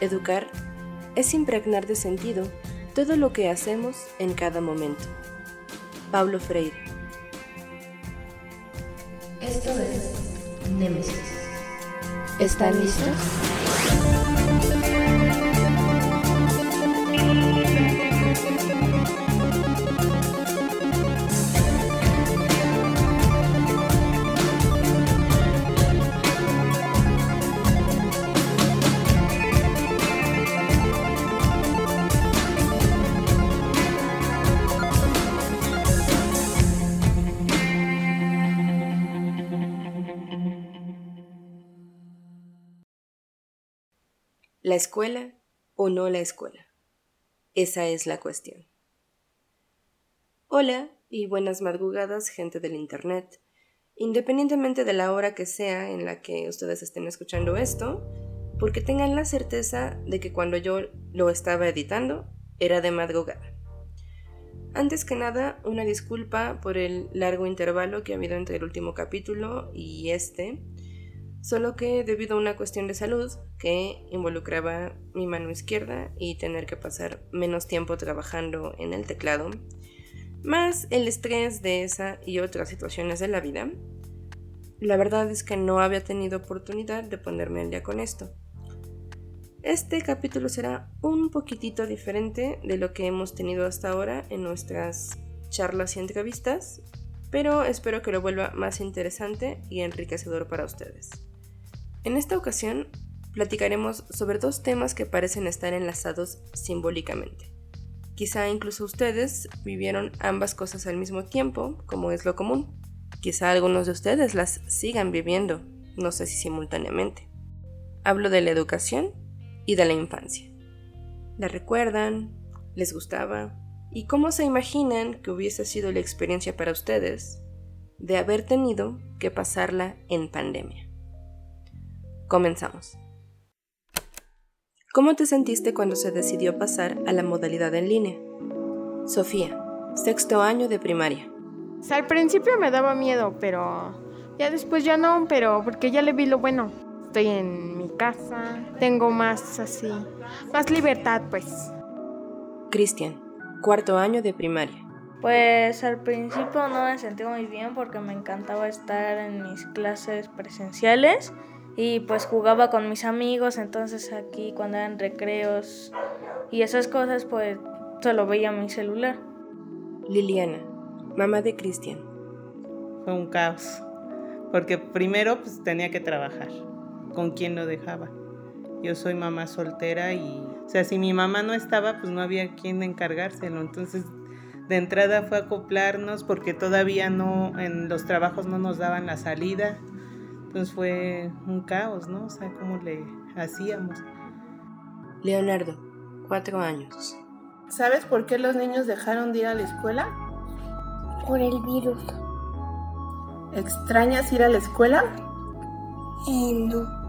Educar es impregnar de sentido todo lo que hacemos en cada momento. Pablo Freire. Esto es Nemesis. ¿Están listos? ¿La escuela o no la escuela? Esa es la cuestión. Hola y buenas madrugadas, gente del Internet. Independientemente de la hora que sea en la que ustedes estén escuchando esto, porque tengan la certeza de que cuando yo lo estaba editando era de madrugada. Antes que nada, una disculpa por el largo intervalo que ha habido entre el último capítulo y este, solo que debido a una cuestión de salud que involucraba mi mano izquierda y tener que pasar menos tiempo trabajando en el teclado, más el estrés de esa y otras situaciones de la vida, la verdad es que no había tenido oportunidad de ponerme al día con esto. Este capítulo será un poquitito diferente de lo que hemos tenido hasta ahora en nuestras charlas y entrevistas, pero espero que lo vuelva más interesante y enriquecedor para ustedes. En esta ocasión platicaremos sobre dos temas que parecen estar enlazados simbólicamente. Quizá incluso ustedes vivieron ambas cosas al mismo tiempo, como es lo común. Quizá algunos de ustedes las sigan viviendo, no sé si simultáneamente. Hablo de la educación y de la infancia. ¿La recuerdan? ¿Les gustaba? ¿Y cómo se imaginan que hubiese sido la experiencia para ustedes de haber tenido que pasarla en pandemia? Comenzamos. ¿Cómo te sentiste cuando se decidió pasar a la modalidad en línea? Sofía, sexto año de primaria. al principio me daba miedo, pero ya después ya no, pero porque ya le vi lo bueno. Estoy en mi casa, tengo más así, más libertad pues. Cristian, cuarto año de primaria. Pues al principio no me sentí muy bien porque me encantaba estar en mis clases presenciales y pues jugaba con mis amigos, entonces aquí cuando eran recreos y esas cosas pues solo veía mi celular. Liliana, mamá de Cristian. Fue un caos, porque primero pues tenía que trabajar, con quién lo dejaba. Yo soy mamá soltera y, o sea, si mi mamá no estaba, pues no había quien encargárselo. Entonces, de entrada fue acoplarnos porque todavía no, en los trabajos no nos daban la salida pues fue un caos, ¿no? O sea, ¿cómo le hacíamos? Leonardo, cuatro años. ¿Sabes por qué los niños dejaron de ir a la escuela? Por el virus. ¿Extrañas ir a la escuela? Eh, no.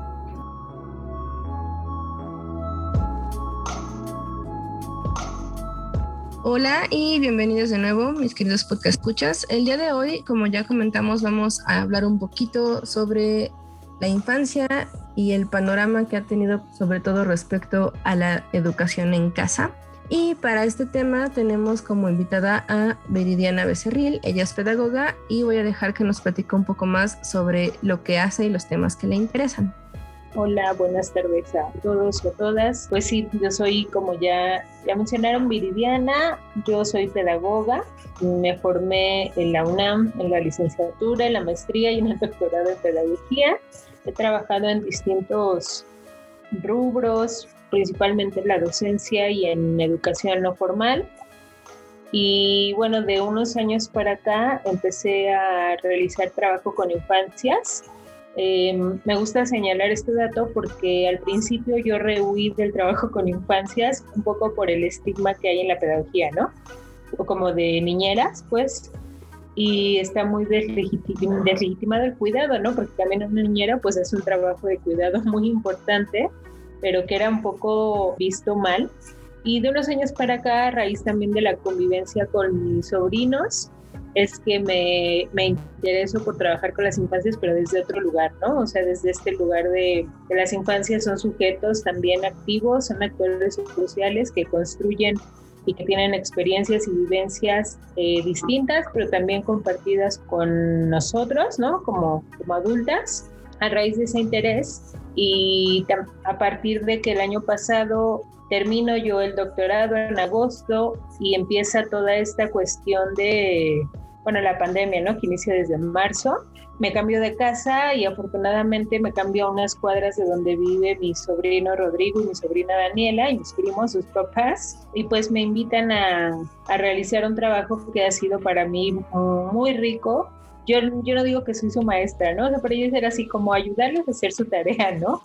Hola y bienvenidos de nuevo, mis queridos podcast escuchas. El día de hoy, como ya comentamos, vamos a hablar un poquito sobre la infancia y el panorama que ha tenido, sobre todo respecto a la educación en casa. Y para este tema tenemos como invitada a Viridiana Becerril, ella es pedagoga y voy a dejar que nos platique un poco más sobre lo que hace y los temas que le interesan. Hola, buenas tardes a todos y a todas. Pues sí, yo soy, como ya, ya mencionaron, Viridiana, yo soy pedagoga, me formé en la UNAM en la licenciatura, en la maestría y en el doctorado en pedagogía. He trabajado en distintos rubros, principalmente en la docencia y en educación no formal. Y bueno, de unos años para acá empecé a realizar trabajo con infancias Em, me gusta señalar este dato porque al principio yo rehuí del trabajo con infancias un poco por el estigma que hay en la pedagogía, ¿no? O como de niñeras, pues, y está muy deslegitimado el cuidado, ¿no? Porque también una niñera pues es un trabajo de cuidado muy importante, pero que era un poco visto mal. Y de unos años para acá, a raíz también de la convivencia con mis sobrinos, es que me, me, intereso por trabajar con las infancias, pero desde otro lugar, ¿no? O sea, desde este lugar de que las infancias son sujetos también activos, son actores sociales que construyen y que tienen experiencias y vivencias eh, distintas, pero también compartidas con nosotros, ¿no? Como, como adultas, a raíz de ese interés. Y a partir de que el año pasado termino yo el doctorado en agosto y empieza toda esta cuestión de, bueno, la pandemia, ¿no? Que inicia desde marzo me cambio de casa y afortunadamente me cambio a unas cuadras de donde vive mi sobrino Rodrigo y mi sobrina Daniela y mis primos, sus papás, y pues me invitan a, a realizar un trabajo que ha sido para mí muy rico. Yo, yo no digo que soy su maestra, ¿no? O sea, para ellos era así como ayudarles a hacer su tarea, ¿no?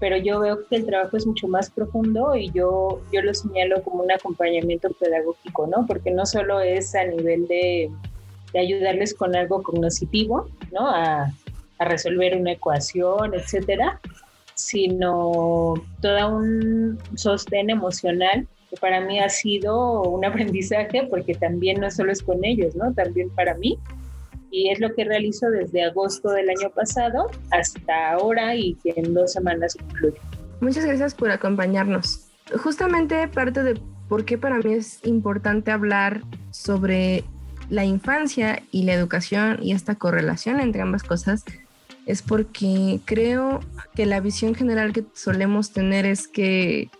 Pero yo veo que el trabajo es mucho más profundo y yo, yo lo señalo como un acompañamiento pedagógico, ¿no? Porque no solo es a nivel de de ayudarles con algo cognitivo, ¿no? A, a resolver una ecuación, etcétera, sino todo un sostén emocional que para mí ha sido un aprendizaje porque también no solo es con ellos, ¿no? También para mí. Y es lo que realizo desde agosto del año pasado hasta ahora y que en dos semanas concluye. Muchas gracias por acompañarnos. Justamente parte de por qué para mí es importante hablar sobre la infancia y la educación y esta correlación entre ambas cosas es porque creo que la visión general que solemos tener es que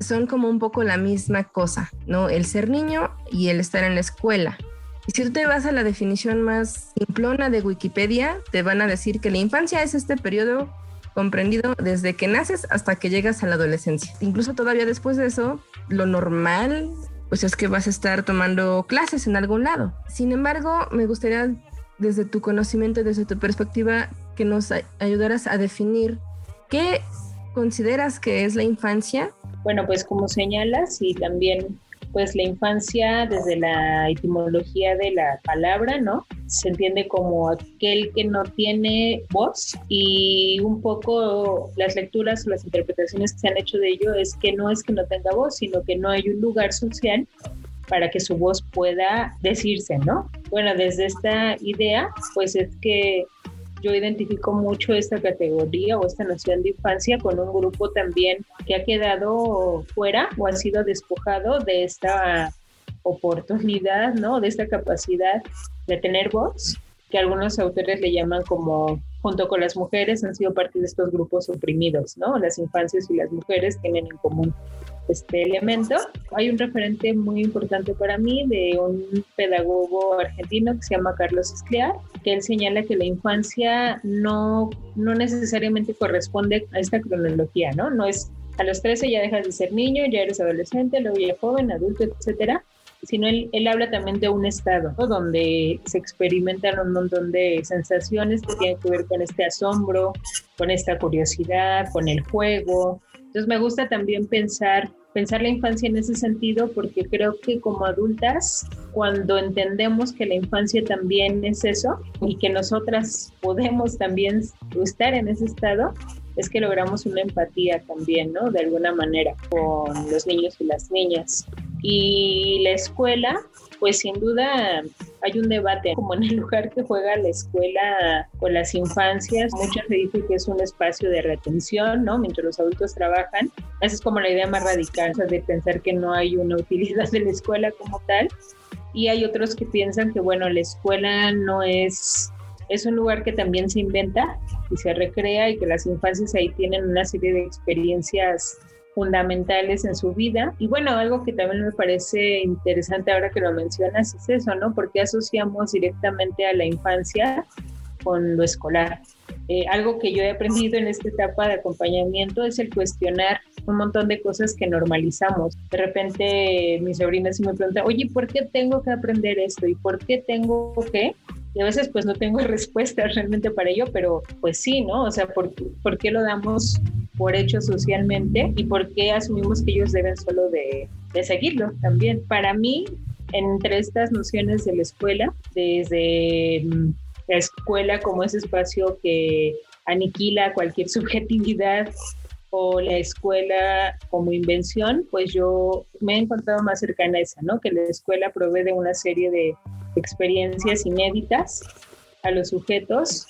son como un poco la misma cosa, ¿no? El ser niño y el estar en la escuela. Y si tú te vas a la definición más simplona de Wikipedia, te van a decir que la infancia es este periodo comprendido desde que naces hasta que llegas a la adolescencia. Incluso todavía después de eso, lo normal pues es que vas a estar tomando clases en algún lado. Sin embargo, me gustaría desde tu conocimiento, desde tu perspectiva, que nos ayudaras a definir qué consideras que es la infancia. Bueno, pues como señalas y también pues la infancia desde la etimología de la palabra, ¿no? Se entiende como aquel que no tiene voz y un poco las lecturas o las interpretaciones que se han hecho de ello es que no es que no tenga voz, sino que no hay un lugar social para que su voz pueda decirse, ¿no? Bueno, desde esta idea, pues es que yo identifico mucho esta categoría o esta noción de infancia con un grupo también que ha quedado fuera o ha sido despojado de esta oportunidad, ¿no? De esta capacidad de tener voz, que algunos autores le llaman como, junto con las mujeres, han sido parte de estos grupos oprimidos, ¿no? Las infancias y las mujeres tienen en común este elemento. Hay un referente muy importante para mí de un pedagogo argentino que se llama Carlos Escliar, que él señala que la infancia no, no necesariamente corresponde a esta cronología, ¿no? No es a los 13 ya dejas de ser niño, ya eres adolescente, luego ya joven, adulto, etcétera, sino él, él, habla también de un estado donde se experimentan un montón de sensaciones que tienen que ver con este asombro, con esta curiosidad, con el juego, entonces me gusta también pensar, pensar la infancia en ese sentido porque creo que como adultas, cuando entendemos que la infancia también es eso y que nosotras podemos también estar en ese estado, es que logramos una empatía también, ¿no? De alguna manera con los niños y las niñas. Y la escuela, pues sin duda hay un debate como en el lugar que juega la escuela con las infancias. Muchas se dice que es un espacio de retención, ¿no? Mientras los adultos trabajan. Esa es como la idea más radical, de pensar que no hay una utilidad de la escuela como tal. Y hay otros que piensan que, bueno, la escuela no es es un lugar que también se inventa y se recrea y que las infancias ahí tienen una serie de experiencias fundamentales en su vida. Y bueno, algo que también me parece interesante ahora que lo mencionas es eso, ¿no? Porque asociamos directamente a la infancia con lo escolar. Eh, algo que yo he aprendido en esta etapa de acompañamiento es el cuestionar un montón de cosas que normalizamos. De repente mi sobrina se me pregunta, oye, ¿por qué tengo que aprender esto? ¿Y por qué tengo que? Y a veces pues no tengo respuestas realmente para ello, pero pues sí, ¿no? O sea, ¿por, ¿por qué lo damos por hecho socialmente y por qué asumimos que ellos deben solo de, de seguirlo también? Para mí, entre estas nociones de la escuela, desde mm, la escuela como ese espacio que aniquila cualquier subjetividad o la escuela como invención, pues yo me he encontrado más cercana a esa, ¿no? Que la escuela provee de una serie de experiencias inéditas a los sujetos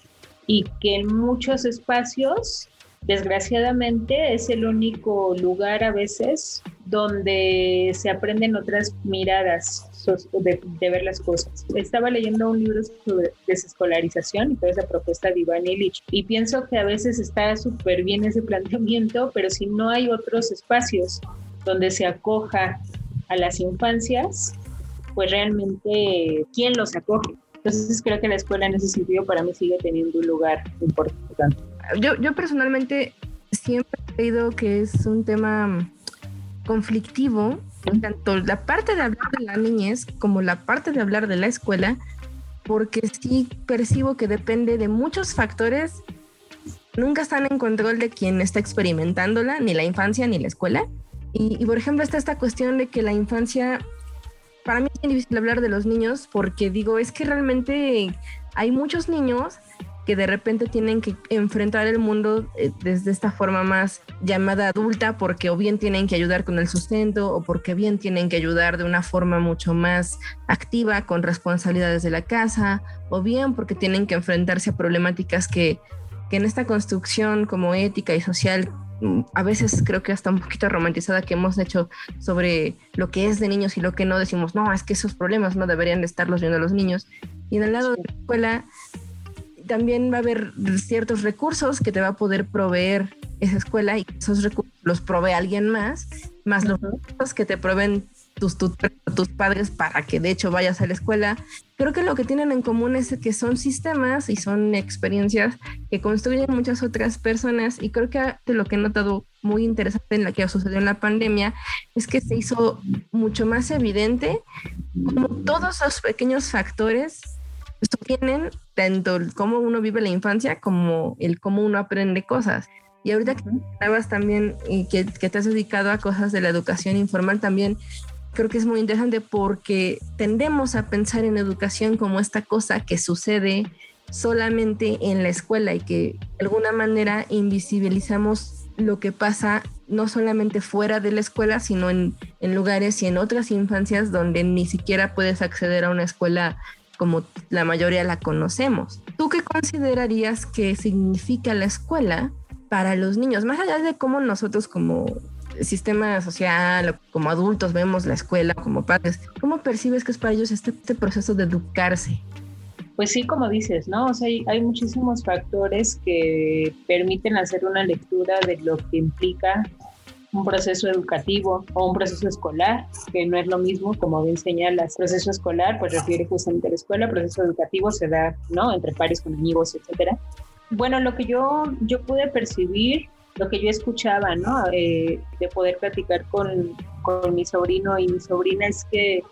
y que en muchos espacios, desgraciadamente, es el único lugar a veces donde se aprenden otras miradas de, ver las cosas. Estaba leyendo un libro sobre desescolarización y toda esa propuesta de Iván Illich y pienso que a veces está súper bien ese planteamiento, pero si no hay otros espacios donde se acoja a las infancias, pues realmente, ¿quién los acoge? Entonces creo que la escuela en ese sentido para mí sigue teniendo un lugar importante. Yo, yo personalmente siempre he creído que es un tema conflictivo, tanto la parte de hablar de la niñez como la parte de hablar de la escuela, porque sí percibo que depende de muchos factores. Nunca están en control de quien está experimentándola, ni la infancia ni la escuela. Y, y por ejemplo está esta cuestión de que la infancia para mí es difícil hablar de los niños porque digo, es que realmente hay muchos niños que de repente tienen que enfrentar el mundo eh, desde esta forma más llamada adulta porque o bien tienen que ayudar con el sustento o porque bien tienen que ayudar de una forma mucho más activa con responsabilidades de la casa o bien porque tienen que enfrentarse a problemáticas que, que en esta construcción como ética y social a veces creo que hasta un poquito romantizada que hemos hecho sobre lo que es de niños y lo que no, decimos, no, es que esos problemas no deberían de estarlos viendo los niños. Y en el lado de la escuela también va a haber ciertos recursos que te va a poder proveer esa escuela y esos recursos los provee alguien más, más los recursos que te proveen tus, tus, padres para que de hecho vayas a la escuela. Creo que lo que tienen en común es que son sistemas y son experiencias que construyen muchas otras personas y creo que lo que he notado muy interesante en la que sucedió en la pandemia es que se hizo mucho más evidente como todos los pequeños factores tienen tanto el cómo uno vive la infancia como el cómo uno aprende cosas. Y ahorita que estabas también y que, que, te has dedicado a cosas de la educación informal también, creo que es muy interesante porque tendemos a pensar en educación como esta cosa que sucede solamente en la escuela y que de alguna manera invisibilizamos lo que pasa no solamente fuera de la escuela, sino en, en lugares y en otras infancias donde ni siquiera puedes acceder a una escuela como la mayoría la conocemos. ¿Tú qué considerarías que significa la escuela para los niños? Más allá de cómo nosotros como sistema social, como adultos vemos la escuela, como padres, ¿cómo percibes que es para ellos este, este proceso de educarse? Pues sí, como dices, ¿no? O sea, hay, hay, muchísimos factores que permiten hacer una lectura de lo que implica un proceso educativo o un proceso escolar, que no es lo mismo, como bien señalas. Proceso escolar, pues refiere justamente a la escuela, proceso educativo se da, ¿no? Entre pares con amigos, etcétera. Bueno, lo que yo, yo pude percibir lo que yo escuchaba, ¿no? Eh, de poder platicar con, con mi sobrino y mi sobrina es que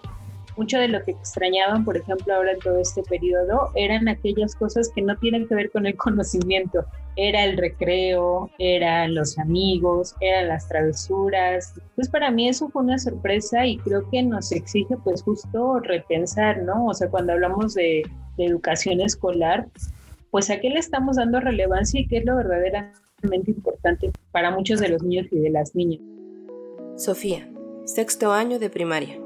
mucho de lo que extrañaban, por ejemplo, ahora en todo este periodo, eran aquellas cosas que no tienen que ver con el conocimiento. Era el recreo, eran los amigos, eran las travesuras. Pues para mí eso fue una sorpresa y creo que nos exige pues justo repensar, ¿no? O sea, cuando hablamos de, de educación escolar, pues a qué le estamos dando relevancia y qué es lo importante para muchos de los niños y de las niñas. Sofía, sexto año de primaria.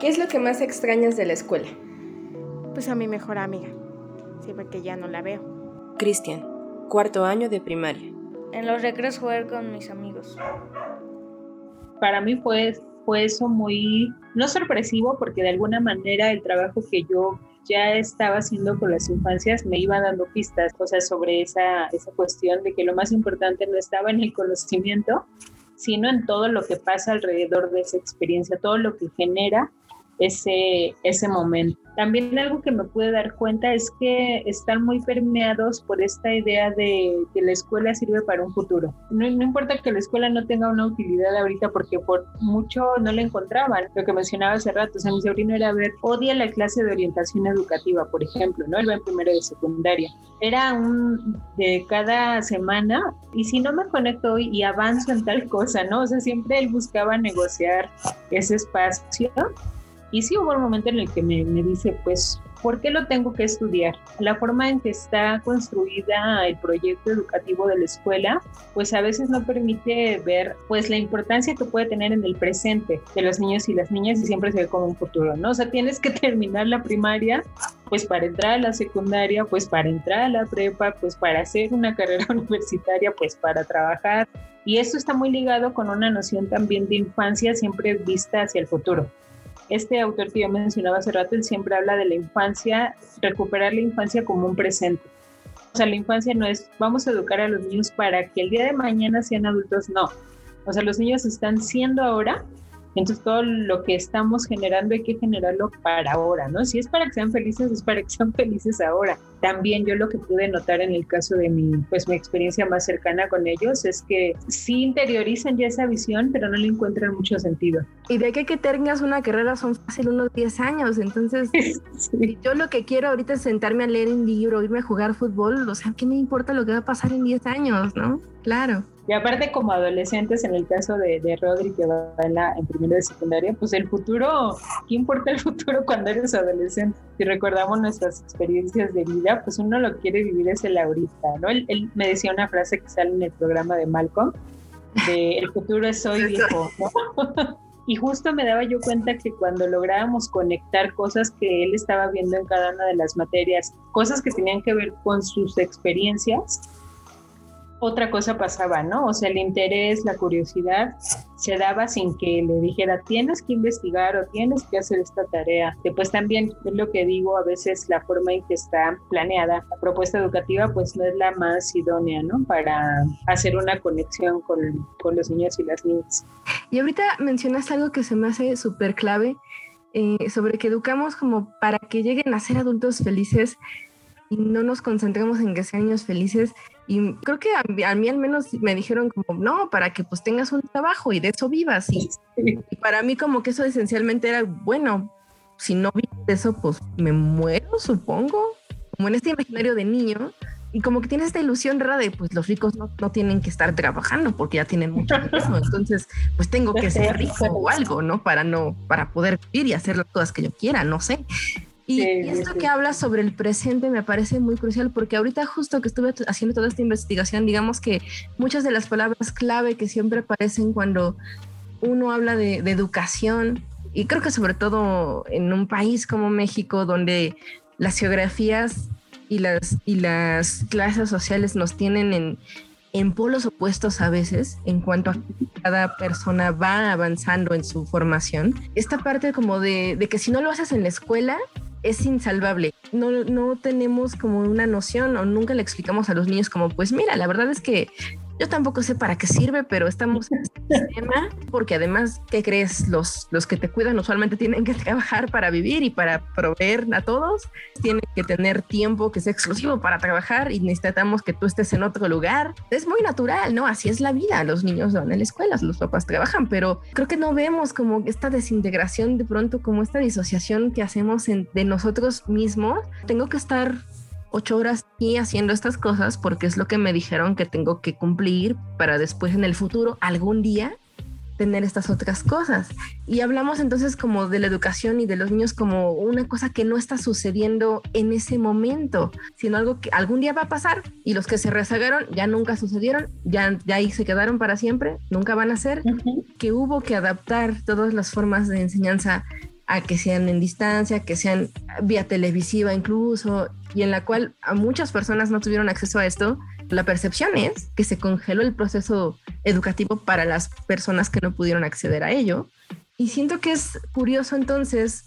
¿Qué es lo que más extrañas de la escuela? Pues a mi mejor amiga, siempre que ya no la veo. Cristian, cuarto año de primaria. En los recreos jugar con mis amigos. Para mí fue, fue eso muy, no sorpresivo, porque de alguna manera el trabajo que yo ya estaba haciendo con las infancias me iba dando pistas, cosas sobre esa, esa cuestión de que lo más importante no estaba en el conocimiento, sino en todo lo que pasa alrededor de esa experiencia, todo lo que genera ese, ese momento. También algo que me pude dar cuenta es que están muy permeados por esta idea de que la escuela sirve para un futuro. No, importa que la escuela no tenga una utilidad ahorita porque por mucho no la encontraban. Lo que mencionaba hace rato, o sea, mi sobrino era ver, odia la clase de orientación educativa, por ejemplo, ¿no? Él va en primero de secundaria. Era un de cada semana y si no me conecto hoy y avanzo en tal cosa, ¿no? O sea, siempre él buscaba negociar ese espacio y sí hubo un momento en el que me, dice, pues ¿Por qué lo tengo que estudiar? La forma en que está construida el proyecto educativo de la escuela, pues a veces no permite ver pues la importancia que puede tener en el presente de los niños y las niñas y siempre se ve como un futuro, ¿no? O sea, tienes que terminar la primaria pues para entrar a la secundaria, pues para entrar a la prepa, pues para hacer una carrera universitaria, pues para trabajar. Y esto está muy ligado con una noción también de infancia siempre vista hacia el futuro. Este autor que yo mencionaba hace rato, él siempre habla de la infancia, recuperar la infancia como un presente. O sea, la infancia no es vamos a educar a los niños para que el día de mañana sean adultos, no. O sea, los niños están siendo ahora entonces todo lo que estamos generando hay que generarlo para ahora, ¿no? Si es para que sean felices, es para que sean felices ahora. También yo lo que pude notar en el caso de mi, pues mi experiencia más cercana con ellos es que sí interiorizan ya esa visión, pero no le encuentran mucho sentido. Y de que que tengas una carrera son fácil unos 10 años, entonces yo lo que quiero ahorita es sentarme a leer un libro, irme a jugar fútbol, o sea, ¿qué me importa lo que va a pasar en 10 años, no? Claro. Y aparte como adolescentes, en el caso de, de Rodri que va en, la, en primero de secundaria, pues el futuro, ¿qué importa el futuro cuando eres adolescente? Si recordamos nuestras experiencias de vida, pues uno lo quiere vivir es el ahorita, ¿no? Él, él me decía una frase que sale en el programa de Malcolm, de el futuro es hoy, viejo, ¿no? Y justo me daba yo cuenta que cuando lográbamos conectar cosas que él estaba viendo en cada una de las materias, cosas que tenían que ver con sus experiencias, otra cosa pasaba, ¿no? O sea, el interés, la curiosidad se daba sin que le dijera, tienes que investigar o tienes que hacer esta tarea. Después también es lo que digo, a veces la forma en que está planeada la propuesta educativa pues no es la más idónea, ¿no? Para hacer una conexión con, con los niños y las niñas. Y ahorita mencionas algo que se me hace súper clave, eh, sobre que educamos como para que lleguen a ser adultos felices y no nos concentremos en que sean niños felices. Y creo que a, mí al menos me dijeron como, no, para que pues tengas un trabajo y de eso vivas. Y, y para mí como que eso esencialmente era, bueno, si no vives de eso, pues me muero, supongo. Como en este imaginario de niño, y como que tienes esta ilusión rara de pues los ricos no, no tienen que estar trabajando porque ya tienen mucho dinero, entonces pues tengo que ser rico o algo, ¿no? Para no, para poder vivir y hacer las cosas que yo quiera, no sé. Y, Sí, y sí, esto sí. que habla sobre el presente me parece muy crucial porque ahorita justo que estuve haciendo toda esta investigación, digamos que muchas de las palabras clave que siempre aparecen cuando uno habla de, de educación, y creo que sobre todo en un país como México, donde las geografías y las, y las clases sociales nos tienen en, en polos opuestos a veces en cuanto a cada persona va avanzando en su formación. Esta parte como de, de que si no lo haces en la escuela es insalvable. No, no tenemos como una noción o nunca le explicamos a los niños como, pues mira, la verdad es que yo tampoco sé para qué sirve, pero estamos en este sistema porque además, ¿qué crees? Los, los que te cuidan usualmente tienen que trabajar para vivir y para proveer a todos. Tienen que tener tiempo que sea exclusivo para trabajar y necesitamos que tú estés en otro lugar. Es muy natural, ¿no? Así es la vida. Los niños van a la escuela, los papás trabajan, pero creo que no vemos como esta desintegración de pronto, como esta disociación que hacemos en- de nosotros mismos. Tengo que estar ocho horas aquí haciendo estas cosas porque es lo que me dijeron que tengo que cumplir para después en el futuro, algún día, tener estas otras cosas. Y hablamos entonces como de la educación y de los niños como una cosa que no está sucediendo en ese momento, sino algo que algún día va a pasar y los que se rezagaron ya nunca sucedieron, ya, ya ahí se quedaron para siempre, nunca van a ser, que hubo que adaptar todas las formas de enseñanza a que sean en distancia, que sean vía televisiva incluso, y en la cual a muchas personas no tuvieron acceso a esto, la percepción es que se congeló el proceso educativo para las personas que no pudieron acceder a ello. Y siento que es curioso entonces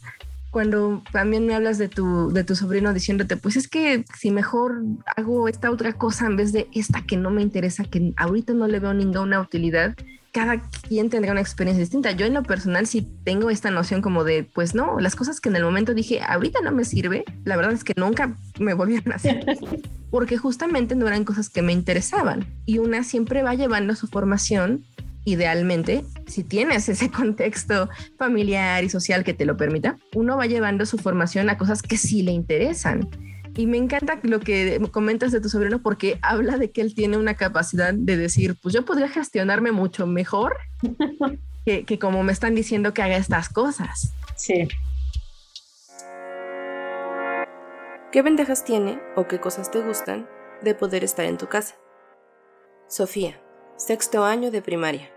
cuando también me hablas de tu, de tu sobrino diciéndote, pues es que si mejor hago esta otra cosa en vez de esta que no me interesa, que ahorita no le veo ninguna utilidad, cada quien tendrá una experiencia distinta. Yo en lo personal sí tengo esta noción como de, pues no, las cosas que en el momento dije, ahorita no me sirve, la verdad es que nunca me volvieron a hacer, porque justamente no eran cosas que me interesaban. Y una siempre va llevando su formación, idealmente, si tienes ese contexto familiar y social que te lo permita, uno va llevando su formación a cosas que sí le interesan. Y me encanta lo que comentas de tu sobrino porque habla de que él tiene una capacidad de decir, pues yo podría gestionarme mucho mejor que, que como me están diciendo que haga estas cosas. Sí. ¿Qué ventajas tiene o qué cosas te gustan de poder estar en tu casa? Sofía, sexto año de primaria.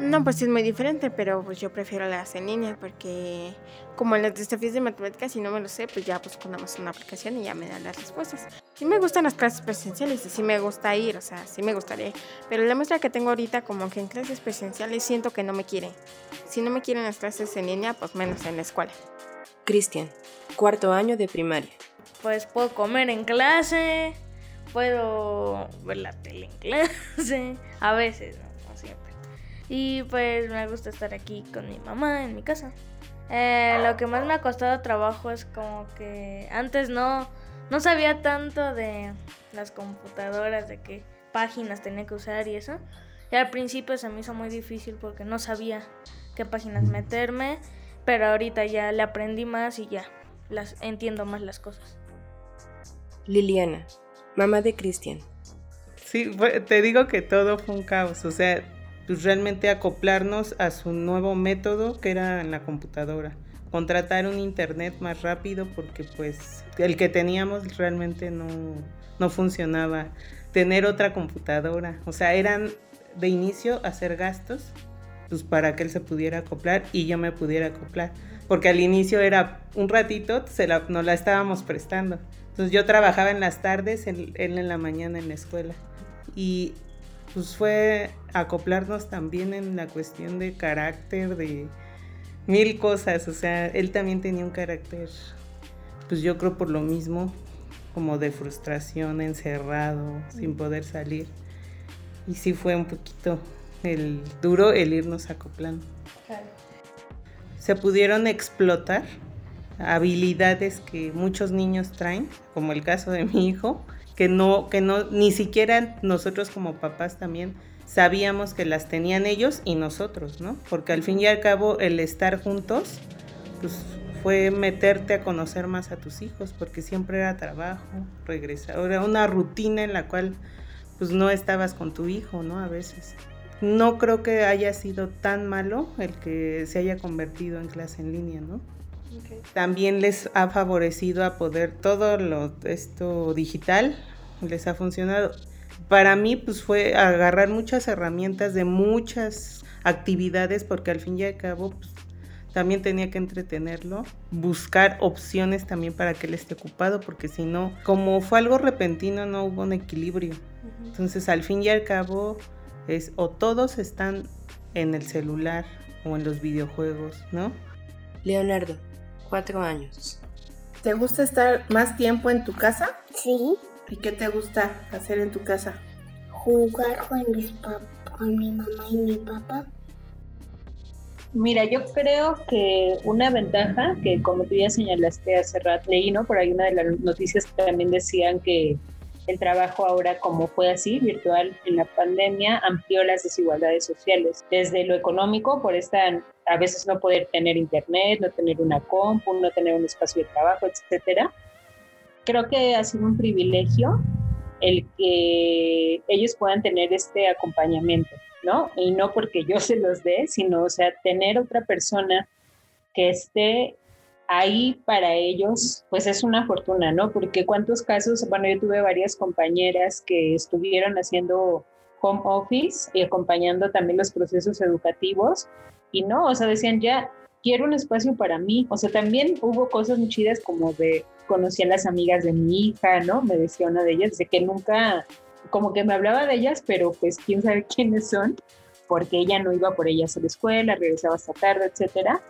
No, pues sí es muy diferente, pero pues yo prefiero las en línea porque como en las desafíos de matemáticas, si no me lo sé, pues ya pues ponemos una aplicación y ya me dan las respuestas. Sí me gustan las clases presenciales y sí me gusta ir, o sea, sí me gustaría. Pero la muestra que tengo ahorita como que en clases presenciales siento que no me quiere. Si no me quieren las clases en línea, pues menos en la escuela. Cristian, cuarto año de primaria. Pues puedo comer en clase, puedo ver la tele en clase, a veces, no, no siempre. Y pues me gusta estar aquí con mi mamá en mi casa. Eh, lo que más me ha costado trabajo es como que antes no, no sabía tanto de las computadoras, de qué páginas tenía que usar y eso. Y al principio se me hizo muy difícil porque no sabía qué páginas meterme, pero ahorita ya le aprendí más y ya las entiendo más las cosas. Liliana, mamá de Cristian. Sí, te digo que todo fue un caos, o sea, pues realmente acoplarnos a su nuevo método que era en la computadora. Contratar un internet más rápido porque pues el que teníamos realmente no, no funcionaba. Tener otra computadora, o sea, eran de inicio hacer gastos pues para que él se pudiera acoplar y yo me pudiera acoplar. Porque al inicio era un ratito, se la, nos la estábamos prestando. Entonces yo trabajaba en las tardes, él, él en la mañana en la escuela. Y pues fue acoplarnos también en la cuestión de carácter, de mil cosas. O sea, él también tenía un carácter, pues yo creo por lo mismo, como de frustración, encerrado, sin poder salir. Y sí fue un poquito el duro el irnos acoplando. Se pudieron explotar habilidades que muchos niños traen, como el caso de mi hijo, que no, que no, ni siquiera nosotros como papás también sabíamos que las tenían ellos y nosotros, ¿no? Porque al fin y al cabo el estar juntos, pues fue meterte a conocer más a tus hijos, porque siempre era trabajo, regresar, era una rutina en la cual pues no estabas con tu hijo, ¿no? A veces. No creo que haya sido tan malo el que se haya convertido en clase en línea, ¿no? También les ha favorecido a poder todo lo esto digital, les ha funcionado. Para mí pues fue agarrar muchas herramientas de muchas actividades porque al fin y al cabo pues, también tenía que entretenerlo, buscar opciones también para que él esté ocupado porque si no, como fue algo repentino no hubo un equilibrio. Entonces al fin y al cabo es o todos están en el celular o en los videojuegos, ¿no? Leonardo, cuatro años. ¿Te gusta estar más tiempo en tu casa? Sí, ¿Y qué te gusta hacer en tu casa? jugar con mis pap con mi mamá y mi papá. Mira, yo creo que una ventaja que como tú ya señalaste hace rato, leí, ¿no? Por ahí una de las noticias que también decían que el trabajo ahora, como fue así, virtual en la pandemia, amplió las desigualdades sociales. Desde lo económico, por esta, a veces no poder tener internet, no tener una compu, no tener un espacio de trabajo, etcétera. Creo que ha sido un privilegio el que ellos puedan tener este acompañamiento, ¿no? Y no porque yo se los dé, sino, o sea, tener otra persona que esté ahí para ellos, pues es una fortuna, ¿no? Porque cuántos casos, bueno, yo tuve varias compañeras que estuvieron haciendo home office y acompañando también los procesos educativos y no, o sea, decían ya, quiero un espacio para mí, o sea, también hubo cosas muy chidas como de, conocí a las amigas de mi hija, ¿no? Me decía una de ellas, de que nunca, como que me hablaba de ellas, pero pues quién sabe quiénes son, porque ella no iba por ellas a la escuela, regresaba hasta tarde, etcétera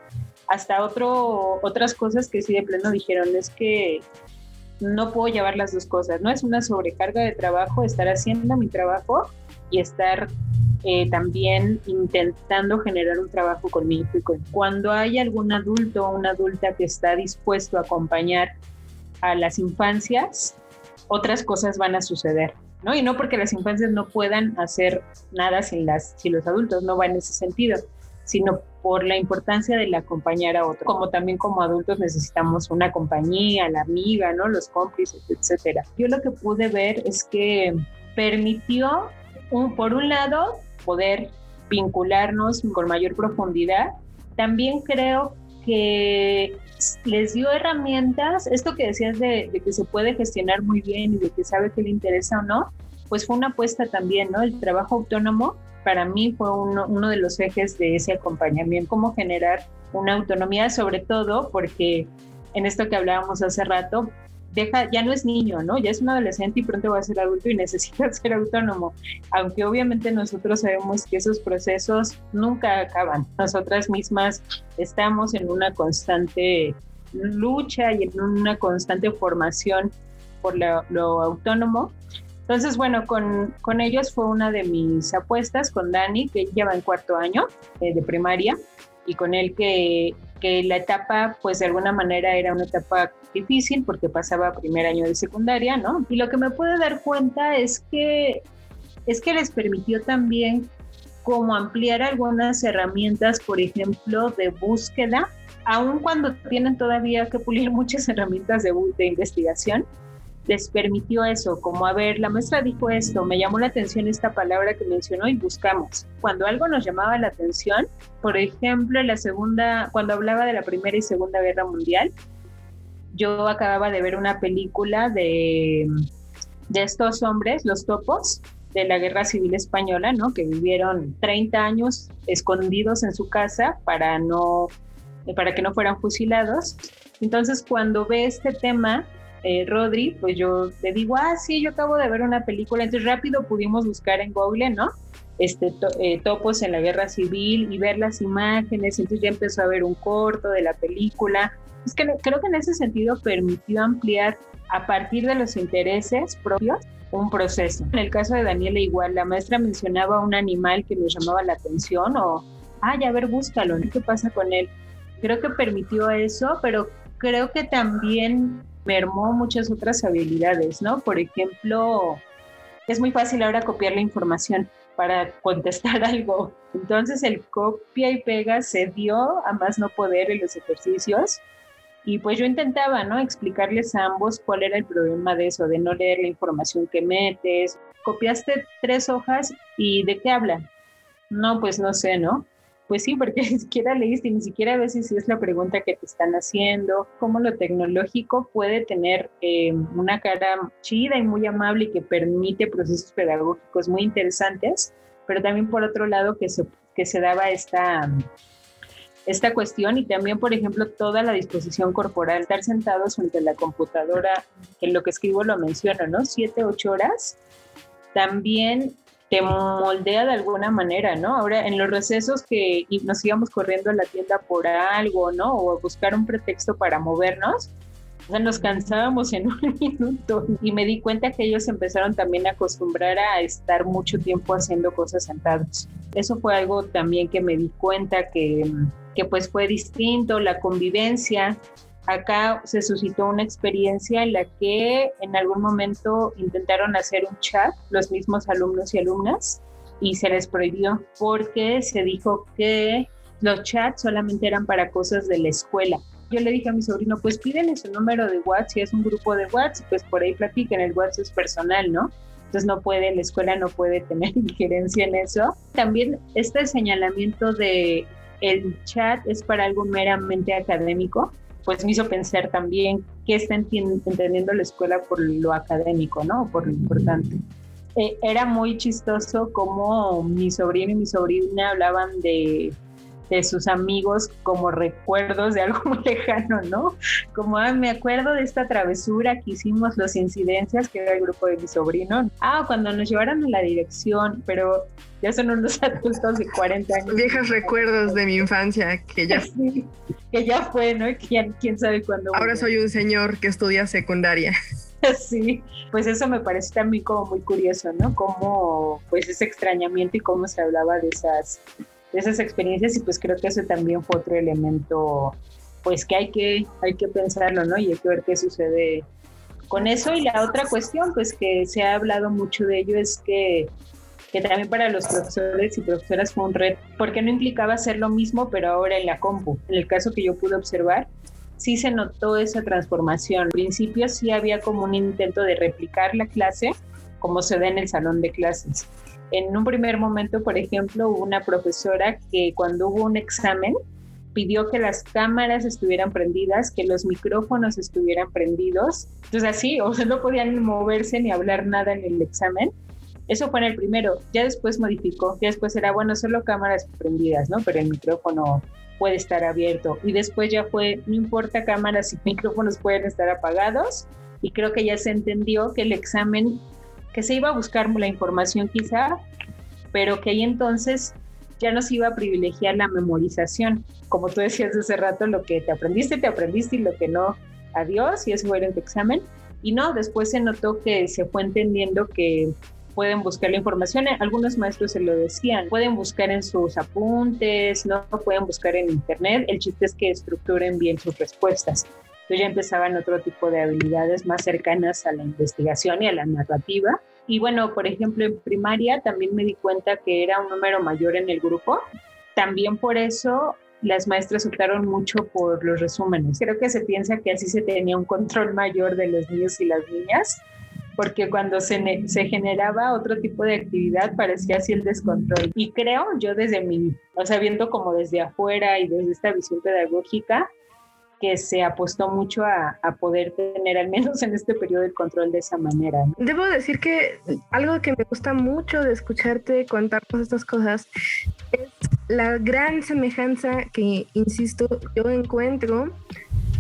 hasta otro, otras cosas que sí de pleno dijeron es que no puedo llevar las dos cosas, no es una sobrecarga de trabajo estar haciendo mi trabajo y estar eh, también intentando generar un trabajo con mi con- Cuando hay algún adulto o una adulta que está dispuesto a acompañar a las infancias, otras cosas van a suceder. ¿no? Y no porque las infancias no puedan hacer nada sin, las, sin los adultos, no va en ese sentido, sino por la importancia del acompañar a otro. Como también como adultos necesitamos una compañía, la amiga, ¿no? Los cómplices, etcétera. Yo lo que pude ver es que permitió, un, por un lado, poder vincularnos con mayor profundidad. También creo que les dio herramientas, esto que decías de, de, que se puede gestionar muy bien y de que sabe qué le interesa o no, pues fue una apuesta también, ¿no? El trabajo autónomo para mí fue uno, uno de los ejes de ese acompañamiento, cómo generar una autonomía, sobre todo porque en esto que hablábamos hace rato, deja, ya no es niño, ¿no? Ya es un adolescente y pronto va a ser adulto y necesita ser autónomo. Aunque obviamente nosotros sabemos que esos procesos nunca acaban. Nosotras mismas estamos en una constante lucha y en una constante formación por lo, autónomo. Entonces, bueno, con, con, ellos fue una de mis apuestas, con Dani, que lleva en cuarto año eh, de primaria, y con él que que la etapa, pues de alguna manera era una etapa difícil porque pasaba primer año de secundaria, ¿no? Y lo que me pude dar cuenta es que, es que les permitió también como ampliar algunas herramientas, por ejemplo, de búsqueda, aun cuando tienen todavía que pulir muchas herramientas de, de investigación, les permitió eso, como a ver, la maestra dijo esto, me llamó la atención esta palabra que mencionó y buscamos. Cuando algo nos llamaba la atención, por ejemplo, la segunda, cuando hablaba de la Primera y Segunda Guerra Mundial, yo acababa de ver una película de, de estos hombres, los topos, de la Guerra Civil Española, ¿no? Que vivieron 30 años escondidos en su casa para no para que no fueran fusilados. Entonces, cuando ve este tema, eh, Rodri, pues yo le digo, ah, sí, yo acabo de ver una película, entonces rápido pudimos buscar en Google, ¿no? Este, eh, topos en la guerra civil y ver las imágenes, entonces ya empezó a ver un corto de la película. Es que creo que en ese sentido permitió ampliar a partir de los intereses propios un proceso. En el caso de Daniela igual, la maestra mencionaba un animal que nos llamaba la atención o, ay, a ver, búscalo, ¿qué pasa con él? Creo que permitió eso, pero creo que también mermó muchas otras habilidades, ¿no? Por ejemplo, es muy fácil ahora copiar la información para contestar algo. Entonces el copia y pega se dio a más no poder en los ejercicios. Y pues yo intentaba, ¿no? Explicarles a ambos cuál era el problema de eso, de no leer la información que metes. Copiaste tres hojas y ¿de qué hablan? No, pues no sé, ¿no? Pues sí, porque ni siquiera leíste, ni siquiera a veces si es la pregunta que te están haciendo, cómo lo tecnológico puede tener eh, una cara chida y muy amable y que permite procesos pedagógicos muy interesantes, pero también por otro lado que se, que se daba esta, esta cuestión y también, por ejemplo, toda la disposición corporal, estar sentados frente a la computadora, que lo que escribo lo menciono, ¿no? Siete, ocho horas. También te moldea de alguna manera, ¿no? Ahora en los recesos que nos íbamos corriendo a la tienda por algo, ¿no? O a buscar un pretexto para movernos, o sea, nos cansábamos en un minuto y me di cuenta que ellos empezaron también a acostumbrar a estar mucho tiempo haciendo cosas sentados. Eso fue algo también que me di cuenta que, que pues fue distinto, la convivencia, acá se suscitó una experiencia en la que en algún momento intentaron hacer un chat los mismos alumnos y alumnas y se les prohibió porque se dijo que los chats solamente eran para cosas de la escuela. Yo le dije a mi sobrino, pues pídenle su número de WhatsApp, si es un grupo de WhatsApp, pues por ahí platiquen, el WhatsApp es personal, ¿no? Entonces no puede, la escuela no puede tener injerencia en eso. También este señalamiento de el chat es para algo meramente académico, pues me hizo pensar también qué está entendiendo la escuela por lo académico, ¿no? Por lo importante. Eh, era muy chistoso como mi sobrino y mi sobrina hablaban de de sus amigos como recuerdos de algo muy lejano, ¿no? Como, ah, me acuerdo de esta travesura que hicimos, los incidencias, que era el grupo de mi sobrino. Ah, cuando nos llevaron a la dirección, pero ya son unos adultos de 40 años. Viejos recuerdos de mi infancia, que ya... que ya fue, ¿no? ¿Quién, quién sabe cuándo. Ahora soy un señor que estudia secundaria. Sí, pues eso me parece también como muy curioso, ¿no? Cómo, pues ese extrañamiento y cómo se hablaba de esas esas experiencias y pues creo que eso también fue otro elemento pues que hay que, hay que pensarlo, ¿no? Y hay que ver qué sucede con eso. Y la otra cuestión, pues que se ha hablado mucho de ello, es que, que también para los profesores y profesoras fue un reto, porque no implicaba hacer lo mismo, pero ahora en la compu. En el caso que yo pude observar, sí se notó esa transformación. Al principio sí había como un intento de replicar la clase como se ve en el salón de clases en un primer momento, por ejemplo, hubo una profesora que cuando hubo un examen, pidió que las cámaras estuvieran prendidas, que los micrófonos estuvieran prendidos. Entonces así, o sea, no podían moverse ni hablar nada en el examen. Eso fue en el primero. Ya después modificó. Ya después era, bueno, solo cámaras prendidas, ¿no? Pero el micrófono puede estar abierto. Y después ya fue, no importa cámaras y micrófonos pueden estar apagados. Y creo que ya se entendió que el examen, que se iba a buscar la información quizá, pero que ahí entonces ya no se iba a privilegiar la memorización. Como tú decías hace rato, lo que te aprendiste, te aprendiste y lo que no, adiós, y eso en tu examen. Y no, después se notó que se fue entendiendo que pueden buscar la información. Algunos maestros se lo decían, pueden buscar en sus apuntes, no pueden buscar en internet. El chiste es que estructuren bien sus respuestas. Entonces ya empezaban otro tipo de habilidades más cercanas a la investigación y a la narrativa. Y bueno, por ejemplo, en primaria también me di cuenta que era un número mayor en el grupo. También por eso las maestras optaron mucho por los resúmenes. Creo que se piensa que así se tenía un control mayor de los niños y las niñas porque cuando se, se generaba otro tipo de actividad parecía así el descontrol. Y creo, yo desde mi, o sea, viendo como desde afuera y desde esta visión pedagógica, que se apostó mucho a, poder tener, al menos en este periodo, el control de esa manera. Debo decir que algo que me gusta mucho de escucharte contar todas estas cosas es la gran semejanza que, insisto, yo encuentro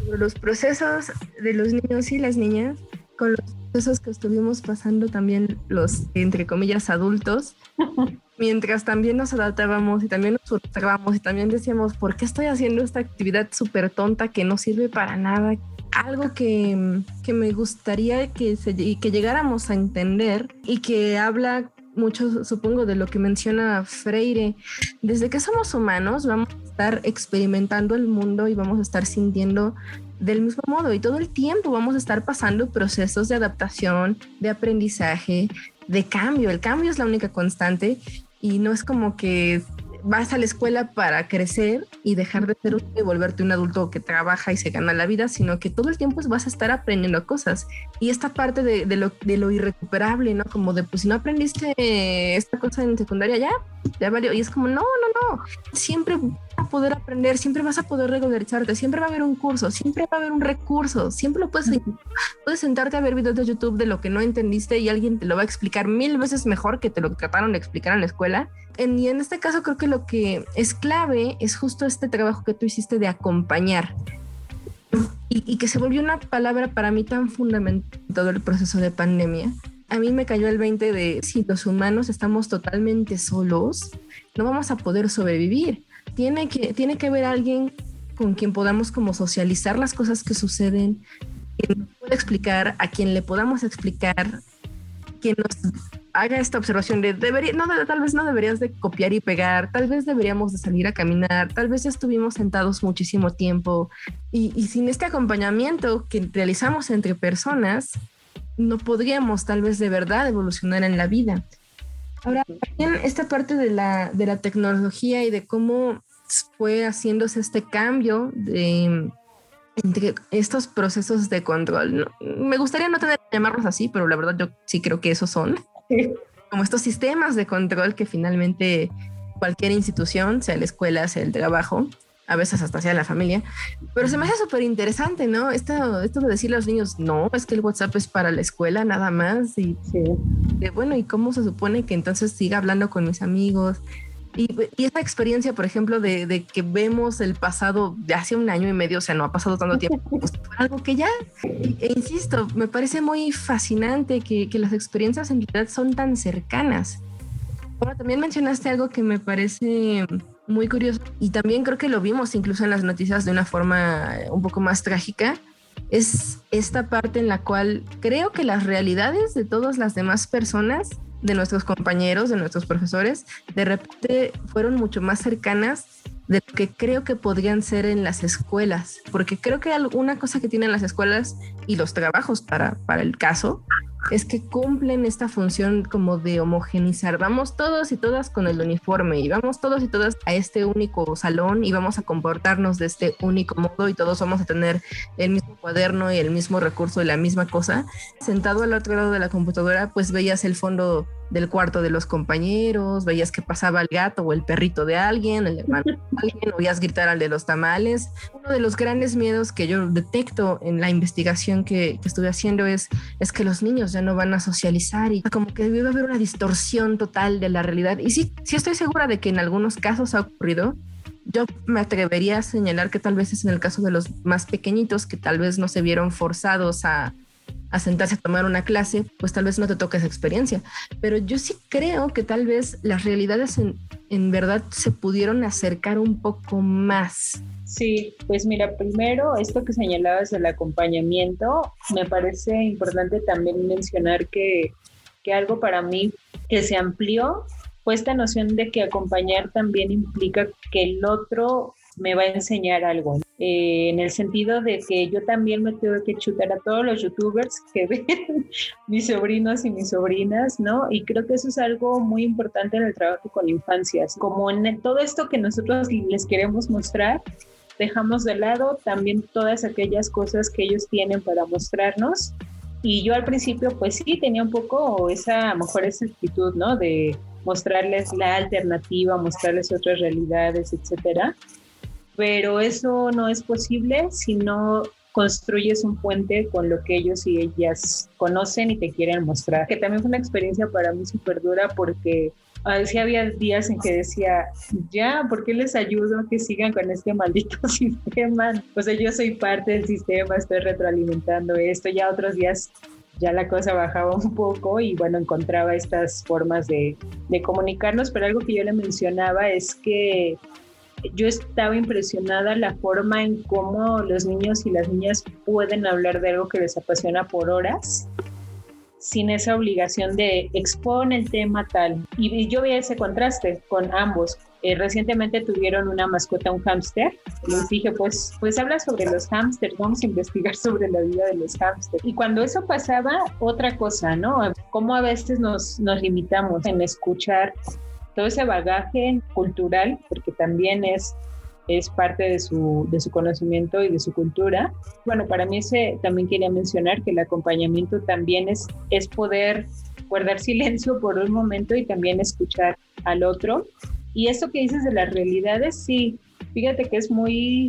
los procesos de los niños y las niñas con los procesos que estuvimos pasando también los, entre comillas, adultos, mientras también nos adaptábamos y también nos frustrábamos y también decíamos, ¿por qué estoy haciendo esta actividad súper tonta que no sirve para nada? Algo que, que me gustaría que, se, que llegáramos a entender y que habla mucho, supongo, de lo que menciona Freire. Desde que somos humanos vamos a estar experimentando el mundo y vamos a estar sintiendo del mismo modo y todo el tiempo vamos a estar pasando procesos de adaptación, de aprendizaje, de cambio. El cambio es la única constante y no es como que vas a la escuela para crecer y dejar de ser y volverte un adulto que trabaja y se gana la vida, sino que todo el tiempo vas a estar aprendiendo cosas. Y esta parte de, de, lo, de lo irrecuperable, ¿no? Como de, pues si no aprendiste esta cosa en secundaria, ya, ya valió. Y es como, no, no, no, siempre vas a poder aprender, siempre vas a poder regularizarte, siempre va a haber un curso, siempre va a haber un recurso, siempre lo puedes, puedes sentarte a ver videos de YouTube de lo que no entendiste y alguien te lo va a explicar mil veces mejor que te lo trataron de explicar en la escuela. En, y en este caso creo que lo que es clave es justo este trabajo que tú hiciste de acompañar. Y, y que se volvió una palabra para mí tan fundamental en todo el proceso de pandemia, a mí me cayó el 20 de si los humanos estamos totalmente solos, no vamos a poder sobrevivir. Tiene que, tiene que haber alguien con quien podamos como socializar las cosas que suceden, que nos pueda explicar, a quien le podamos explicar, que nos haga esta observación de debería, no, tal vez no deberías de copiar y pegar, tal vez deberíamos de salir a caminar, tal vez ya estuvimos sentados muchísimo tiempo y, y sin este acompañamiento que realizamos entre personas, no podríamos tal vez de verdad evolucionar en la vida. Ahora, también esta parte de la, de la tecnología y de cómo fue haciéndose este cambio de, entre estos procesos de control. Me gustaría no tener que llamarlos así, pero la verdad yo sí creo que esos son. Como estos sistemas de control que finalmente cualquier institución, sea la escuela, sea el trabajo, a veces hasta sea la familia, pero se me hace súper interesante, ¿no? Esto, esto de decirle a los niños, no, es que el WhatsApp es para la escuela nada más, y de, bueno, ¿y cómo se supone que entonces siga hablando con mis amigos? Y, y esa experiencia, por ejemplo, de, de, que vemos el pasado de hace un año y medio, o sea, no ha pasado tanto tiempo, pues, algo que ya, e insisto, me parece muy fascinante que, que las experiencias en realidad son tan cercanas. Ahora, también mencionaste algo que me parece muy curioso y también creo que lo vimos incluso en las noticias de una forma un poco más trágica, es esta parte en la cual creo que las realidades de todas las demás personas, de nuestros compañeros, de nuestros profesores, de repente fueron mucho más cercanas de lo que creo que podrían ser en las escuelas, porque creo que alguna cosa que tienen las escuelas y los trabajos para, para el caso es que cumplen esta función como de homogenizar. Vamos todos y todas con el uniforme y vamos todos y todas a este único salón y vamos a comportarnos de este único modo y todos vamos a tener el mismo cuaderno y el mismo recurso y la misma cosa, sentado al otro lado de la computadora, pues veías el fondo del cuarto de los compañeros, veías que pasaba el gato o el perrito de alguien, el hermano de alguien, oías gritar al de los tamales. Uno de los grandes miedos que yo detecto en la investigación que, que estuve haciendo es, es que los niños ya no van a socializar y como que debe haber una distorsión total de la realidad. Y sí, sí estoy segura de que en algunos casos ha ocurrido, yo me atrevería a señalar que tal vez es en el caso de los más pequeñitos que tal vez no se vieron forzados a, a sentarse a tomar una clase, pues tal vez no te toque esa experiencia. Pero yo sí creo que tal vez las realidades en, en verdad se pudieron acercar un poco más. Sí, pues mira, primero esto que señalabas del acompañamiento, me parece importante también mencionar que, que algo para mí que se amplió fue esta noción de que acompañar también implica que el otro me va a enseñar algo, eh, en el sentido de que yo también me tengo que chutar a todos los youtubers que ven mis sobrinos y mis sobrinas, ¿no? Y creo que eso es algo muy importante en el trabajo con infancias, como en todo esto que nosotros les queremos mostrar, dejamos de lado también todas aquellas cosas que ellos tienen para mostrarnos. Y yo al principio, pues sí, tenía un poco esa, a lo mejor esa actitud, ¿no? De mostrarles la alternativa, mostrarles otras realidades, etcétera. Pero eso no es posible si no construyes un puente con lo que ellos y ellas conocen y te quieren mostrar. Que también fue una experiencia para mí súper dura porque uh, sí había días en que decía, ya, ¿por qué les ayudo a que sigan con este maldito sistema? O sea, yo soy parte del sistema, estoy retroalimentando esto. Ya otros días ya la cosa bajaba un poco y bueno, encontraba estas formas de, de comunicarnos, pero algo que yo le mencionaba es que yo estaba impresionada la forma en cómo los niños y las niñas pueden hablar de algo que les apasiona por horas sin esa obligación de expone el tema tal. Y, yo vi ese contraste con ambos. Eh, recientemente tuvieron una mascota, un hámster. Les dije, pues, pues habla sobre los hámsters, vamos a investigar sobre la vida de los hámsters. Y cuando eso pasaba, otra cosa, ¿no? Cómo a veces nos, nos limitamos en escuchar todo ese bagaje cultural, porque también es es parte de su, de su conocimiento y de su cultura. Bueno, para mí también quería mencionar que el acompañamiento también es, es poder guardar silencio por un momento y también escuchar al otro. Y eso que dices de las realidades, sí, fíjate que es muy,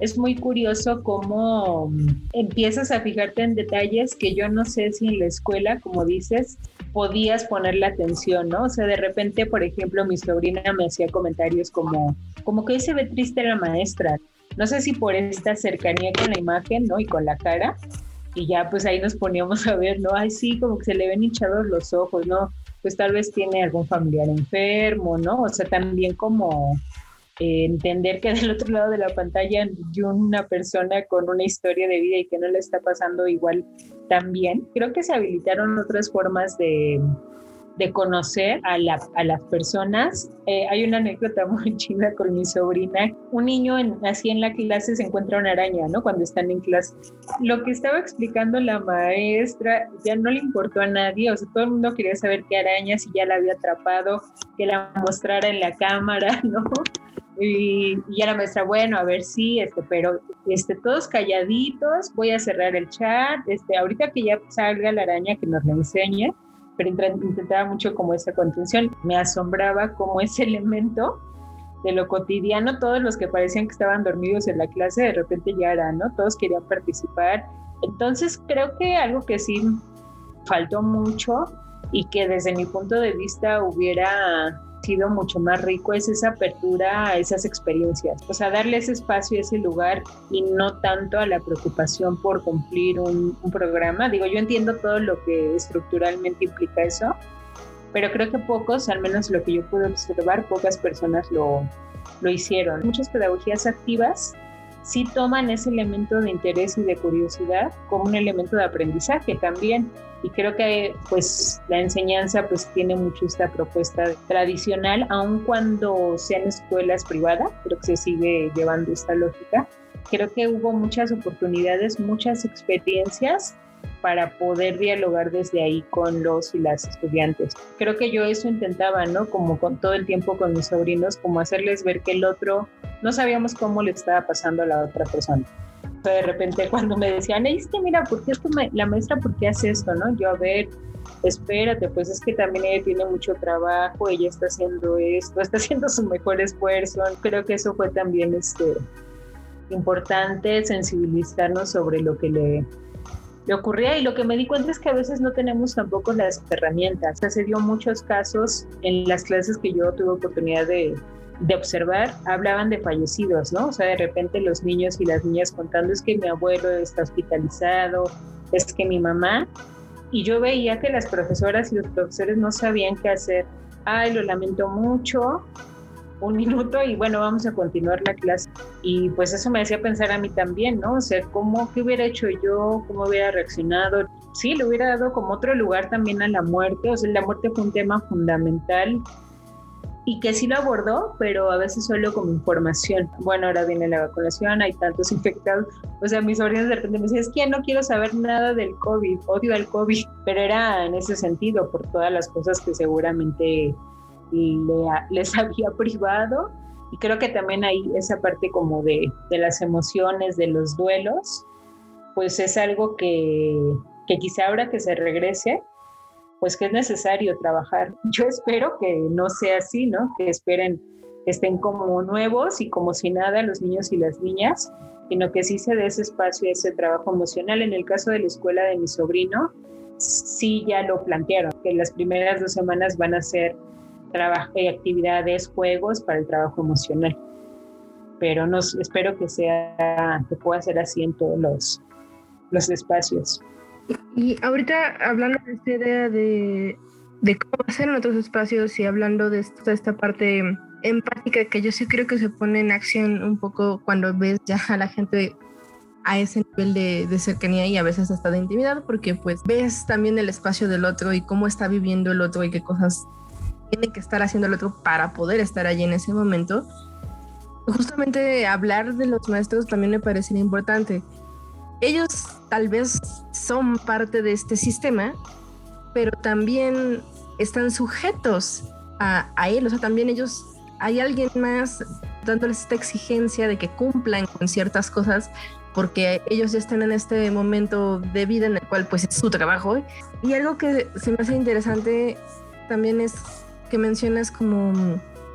es muy curioso cómo empiezas a fijarte en detalles que yo no sé si en la escuela, como dices, podías ponerle atención, ¿no? O sea, de repente, por ejemplo, mi sobrina me hacía comentarios como, como que hoy se ve triste la maestra. No sé si por esta cercanía con la imagen, ¿no? Y con la cara. Y ya pues ahí nos poníamos a ver, ¿no? Ay, sí, como que se le ven hinchados los ojos, ¿no? Pues tal vez tiene algún familiar enfermo, ¿no? O sea, también como eh, entender que del otro lado de la pantalla hay una persona con una historia de vida y que no le está pasando igual también. Creo que se habilitaron otras formas de, de conocer a, la, a, las personas. Eh, hay una anécdota muy chida con mi sobrina. Un niño en, así en la clase se encuentra una araña, ¿no? Cuando están en clase. Lo que estaba explicando la maestra ya no le importó a nadie, o sea, todo el mundo quería saber qué araña, si ya la había atrapado, que la mostrara en la cámara, ¿no? Y, ya la maestra, bueno, a ver si, este, pero este, todos calladitos, voy a cerrar el chat, este, ahorita que ya salga la araña que nos la enseñe, pero intentaba mucho como esa contención, me asombraba como ese elemento de lo cotidiano, todos los que parecían que estaban dormidos en la clase, de repente ya eran, ¿no? Todos querían participar. Entonces creo que algo que sí faltó mucho y que desde mi punto de vista hubiera sido mucho más rico es esa apertura a esas experiencias, o sea, darle ese espacio, ese lugar y no tanto a la preocupación por cumplir un, un programa. Digo, yo entiendo todo lo que estructuralmente implica eso, pero creo que pocos, al menos lo que yo pude observar, pocas personas lo, lo hicieron. Muchas pedagogías activas sí toman ese elemento de interés y de curiosidad como un elemento de aprendizaje también. Y creo que pues la enseñanza pues tiene mucho esta propuesta tradicional, aun cuando sean escuelas privadas, creo que se sigue llevando esta lógica. Creo que hubo muchas oportunidades, muchas experiencias para poder dialogar desde ahí con los y las estudiantes. Creo que yo eso intentaba, ¿no? Como con todo el tiempo con mis sobrinos, como hacerles ver que el otro, no sabíamos cómo le estaba pasando a la otra persona. De repente cuando me decían, es que mira, ¿por qué esto la maestra, por qué hace esto? ¿no? Yo, a ver, espérate, pues es que también ella tiene mucho trabajo, ella está haciendo esto, está haciendo su mejor esfuerzo. Creo que eso fue también este, importante, sensibilizarnos sobre lo que le, le ocurría y lo que me di cuenta es que a veces no tenemos tampoco las herramientas. se dio muchos casos en las clases que yo tuve oportunidad de, de observar, hablaban de fallecidos, ¿no? O sea, de repente los niños y las niñas contando es que mi abuelo está hospitalizado, es que mi mamá, y yo veía que las profesoras y los profesores no sabían qué hacer. Ay, lo lamento mucho, un minuto y bueno, vamos a continuar la clase. Y pues eso me hacía pensar a mí también, ¿no? O sea, ¿cómo, qué hubiera hecho yo? ¿Cómo hubiera reaccionado? Sí, le hubiera dado como otro lugar también a la muerte. O sea, la muerte fue un tema fundamental y que sí lo abordó, pero a veces solo como información. Bueno, ahora viene la vacunación, hay tantos infectados. O sea, mis sobrinos de repente me decían, es que no quiero saber nada del COVID, odio al COVID, pero era en ese sentido, por todas las cosas que seguramente les había privado. Y creo que también hay esa parte como de, de las emociones, de los duelos, pues es algo que, que quizá ahora que se regrese, pues que es necesario trabajar. Yo espero que no sea así, ¿no? Que esperen, estén como nuevos y como si nada los niños y las niñas, sino que sí se dé ese espacio, ese trabajo emocional. En el caso de la escuela de mi sobrino, sí ya lo plantearon, que las primeras dos semanas van a ser trabajo, y actividades, juegos para el trabajo emocional. Pero no, espero que sea, que pueda ser así en todos los, los espacios. Y ahorita hablando de esta idea de, de cómo hacer en otros espacios y hablando de esta, esta parte empática que yo sí creo que se pone en acción un poco cuando ves ya a la gente a ese nivel de, de, cercanía y a veces hasta de intimidad, porque pues ves también el espacio del otro y cómo está viviendo el otro y qué cosas tiene que estar haciendo el otro para poder estar allí en ese momento. Justamente hablar de los maestros también me parecería importante ellos tal vez son parte de este sistema, pero también están sujetos a, él, o sea, también ellos, hay alguien más dándoles esta exigencia de que cumplan con ciertas cosas porque ellos ya están en este momento de vida en el cual pues es su trabajo. Y algo que se me hace interesante también es que mencionas como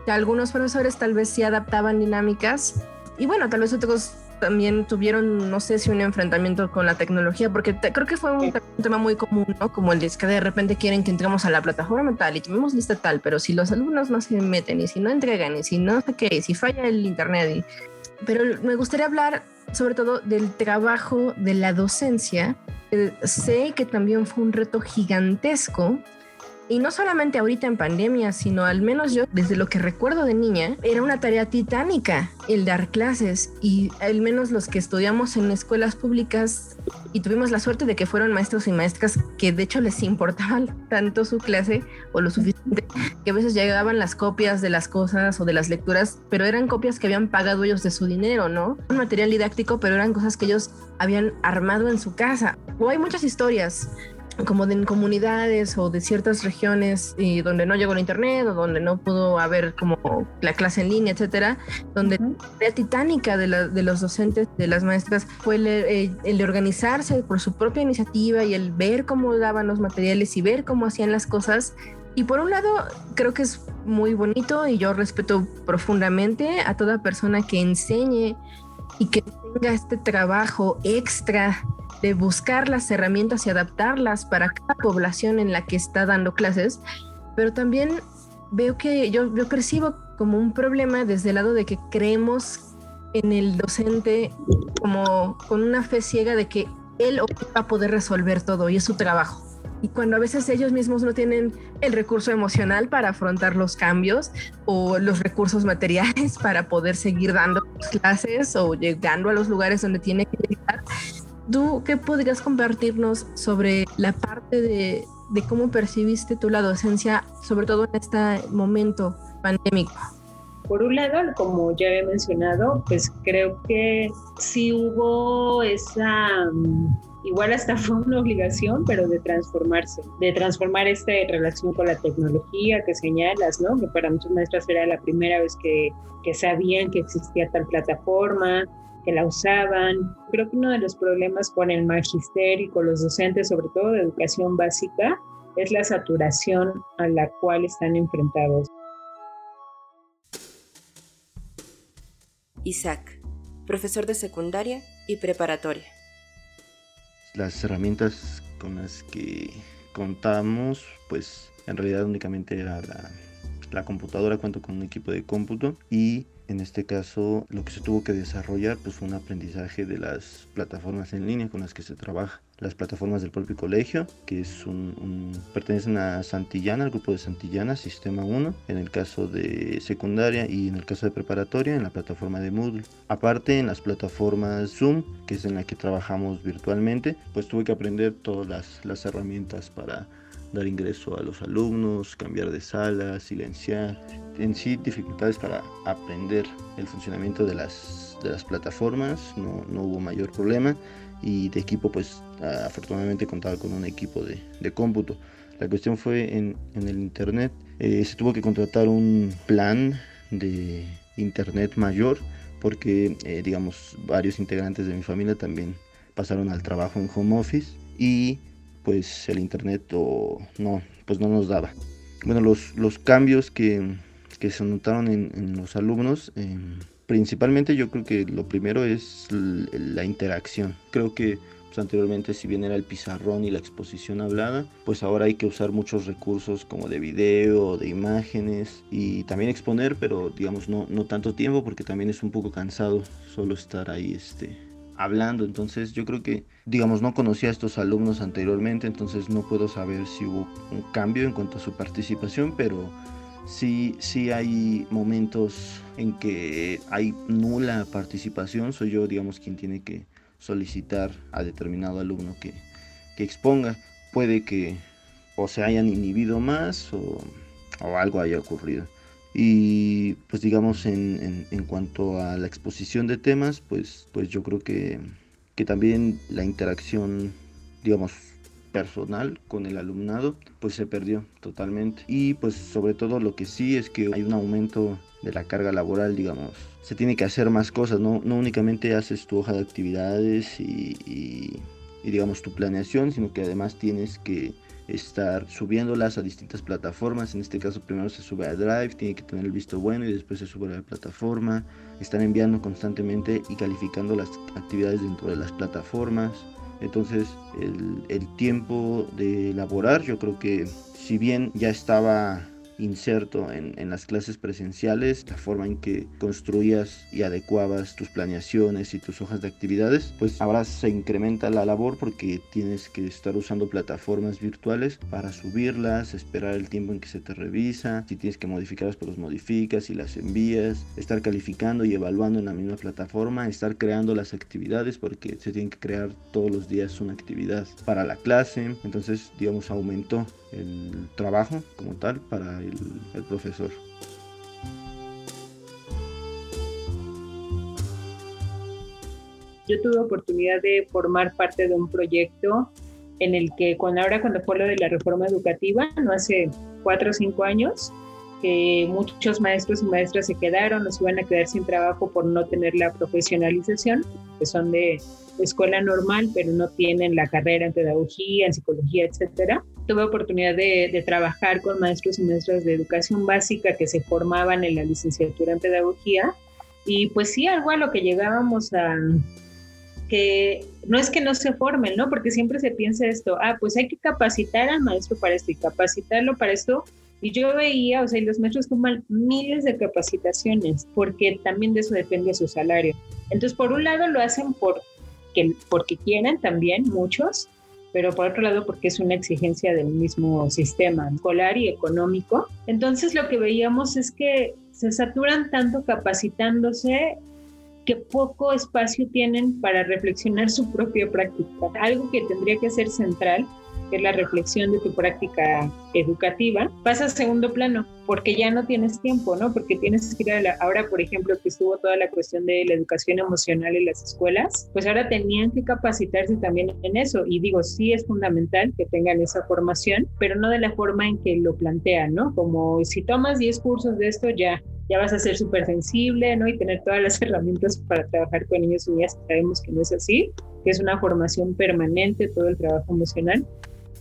que algunos profesores tal vez sí adaptaban dinámicas y bueno, tal vez otros también tuvieron, no sé si un enfrentamiento con la tecnología, porque creo que fue un, tema muy común, ¿no? Como el de que de repente quieren que entremos a la plataforma tal y tomemos lista tal, pero si los alumnos no se meten y si no entregan y si no sé qué, y si falla el internet. Y... Pero me gustaría hablar sobre todo del trabajo de la docencia. Eh, sé que también fue un reto gigantesco y no solamente ahorita en pandemia, sino al menos yo, desde lo que recuerdo de niña, era una tarea titánica el dar clases y al menos los que estudiamos en escuelas públicas y tuvimos la suerte de que fueron maestros y maestras que de hecho les importaba tanto su clase o lo suficiente que a veces llegaban las copias de las cosas o de las lecturas, pero eran copias que habían pagado ellos de su dinero, ¿no? Un material didáctico, pero eran cosas que ellos habían armado en su casa. O hay muchas historias como de comunidades o de ciertas regiones y donde no llegó el internet o donde no pudo haber como la clase en línea, etcétera, donde la titánica de, de, los docentes, de las maestras, fue el, eh, el, de organizarse por su propia iniciativa y el ver cómo daban los materiales y ver cómo hacían las cosas. Y por un lado, creo que es muy bonito y yo respeto profundamente a toda persona que enseñe y que tenga este trabajo extra de buscar las herramientas y adaptarlas para cada población en la que está dando clases, pero también veo que yo, percibo como un problema desde el lado de que creemos en el docente como con una fe ciega de que él va a poder resolver todo y es su trabajo. Y cuando a veces ellos mismos no tienen el recurso emocional para afrontar los cambios o los recursos materiales para poder seguir dando clases o llegando a los lugares donde tiene que llegar, ¿Tú qué podrías compartirnos sobre la parte de, cómo percibiste tú la docencia, sobre todo en este momento pandémico? Por un lado, como ya he mencionado, pues creo que sí hubo esa, mm, igual hasta fue una obligación, pero de transformarse, de transformar esta relación con la tecnología que señalas, ¿no? Que para muchos maestras era la primera vez que, que sabían que existía tal plataforma, que la usaban. Creo que uno de los problemas con el magisterio y con los docentes, sobre todo de educación básica, es la saturación a la cual están enfrentados. Isaac, profesor de secundaria y preparatoria. Las herramientas con las que contamos, pues en realidad únicamente era la, la computadora, cuento con un equipo de cómputo y en este caso, lo que se tuvo que desarrollar pues, fue un aprendizaje de las plataformas en línea con las que se trabaja. Las plataformas del propio colegio, que es un, pertenecen a Santillana, al grupo de Santillana, Sistema 1, en el caso de secundaria y en el caso de preparatoria, en la plataforma de Moodle. Aparte, en las plataformas Zoom, que es en la que trabajamos virtualmente, pues tuve que aprender todas las, las herramientas para dar ingreso a los alumnos, cambiar de sala, silenciar. En sí, dificultades para aprender el funcionamiento de las, de las plataformas, no, no hubo mayor problema. Y de equipo, pues afortunadamente contaba con un equipo de, de cómputo. La cuestión fue en, en el internet, eh, se tuvo que contratar un plan de internet mayor porque, eh, digamos, varios integrantes de mi familia también pasaron al trabajo en home office y pues el internet no, pues no nos daba. Bueno, los, los cambios que, se notaron en, los alumnos, em, principalmente yo creo que lo primero es la interacción. Creo que pues, anteriormente si bien era el pizarrón y la exposición hablada, pues ahora hay que usar muchos recursos como de video, de imágenes y también exponer, pero digamos no, no tanto tiempo porque también es un poco cansado solo estar ahí este, hablando. Entonces yo creo que, digamos, no conocía a estos alumnos anteriormente, entonces no puedo saber si hubo un cambio en cuanto a su participación, pero sí, sí hay momentos en que hay nula participación. Soy yo, digamos, quien tiene que solicitar a determinado alumno que, que exponga. Puede que o se hayan inhibido más o, o algo haya ocurrido. Y pues digamos en, en, cuanto a la exposición de temas, pues, pues yo creo que, que también la interacción, digamos, personal con el alumnado, pues se perdió totalmente. Y pues sobre todo lo que sí es que hay un aumento de la carga laboral, digamos. Se tiene que hacer más cosas, no, no únicamente haces tu hoja de actividades y, y, y digamos tu planeación, sino que además tienes que estar subiéndolas a distintas plataformas. En este caso primero se sube a Drive, tiene que tener el visto bueno y después se sube a la plataforma. Están enviando constantemente y calificando las actividades dentro de las plataformas. Entonces el, el tiempo de elaborar yo creo que si bien ya estaba inserto en, en, las clases presenciales, la forma en que construías y adecuabas tus planeaciones y tus hojas de actividades, pues ahora se incrementa la labor porque tienes que estar usando plataformas virtuales para subirlas, esperar el tiempo en que se te revisa, si tienes que modificarlas pues los modificas y las envías, estar calificando y evaluando en la misma plataforma, estar creando las actividades porque se tienen que crear todos los días una actividad para la clase, entonces digamos aumentó el trabajo como tal para el, el profesor. Yo tuve oportunidad de formar parte de un proyecto en el que cuando ahora cuando fue lo de la reforma educativa, no hace cuatro o cinco años, que muchos maestros y maestras se quedaron o se iban a quedar sin trabajo por no tener la profesionalización, que son de escuela normal, pero no tienen la carrera en pedagogía, en psicología, etcétera. Tuve oportunidad de, de, trabajar con maestros y maestras de educación básica que se formaban en la licenciatura en pedagogía. Y pues sí, algo a lo que llegábamos a, que no es que no se formen, ¿no? Porque siempre se piensa esto, ah, pues hay que capacitar al maestro para esto y capacitarlo para esto. Y yo veía, o sea, los maestros toman miles de capacitaciones, porque también de eso depende su salario. Entonces, por un lado lo hacen por, que, porque quieren también muchos, pero por otro lado porque es una exigencia del mismo sistema escolar y económico. Entonces lo que veíamos es que se saturan tanto capacitándose que poco espacio tienen para reflexionar su propia práctica. Algo que tendría que ser central, es la reflexión de tu práctica educativa, pasa a segundo plano porque ya no tienes tiempo, ¿no? Porque tienes que ir a la, ahora, por ejemplo, que estuvo toda la cuestión de la educación emocional en las escuelas, pues ahora tenían que capacitarse también en eso. Y digo, sí es fundamental que tengan esa formación, pero no de la forma en que lo plantean, ¿no? Como si tomas 10 cursos de esto, ya, ya vas a ser súper sensible, ¿no? Y tener todas las herramientas para trabajar con niños y niñas, sabemos que no es así, que es una formación permanente, todo el trabajo emocional.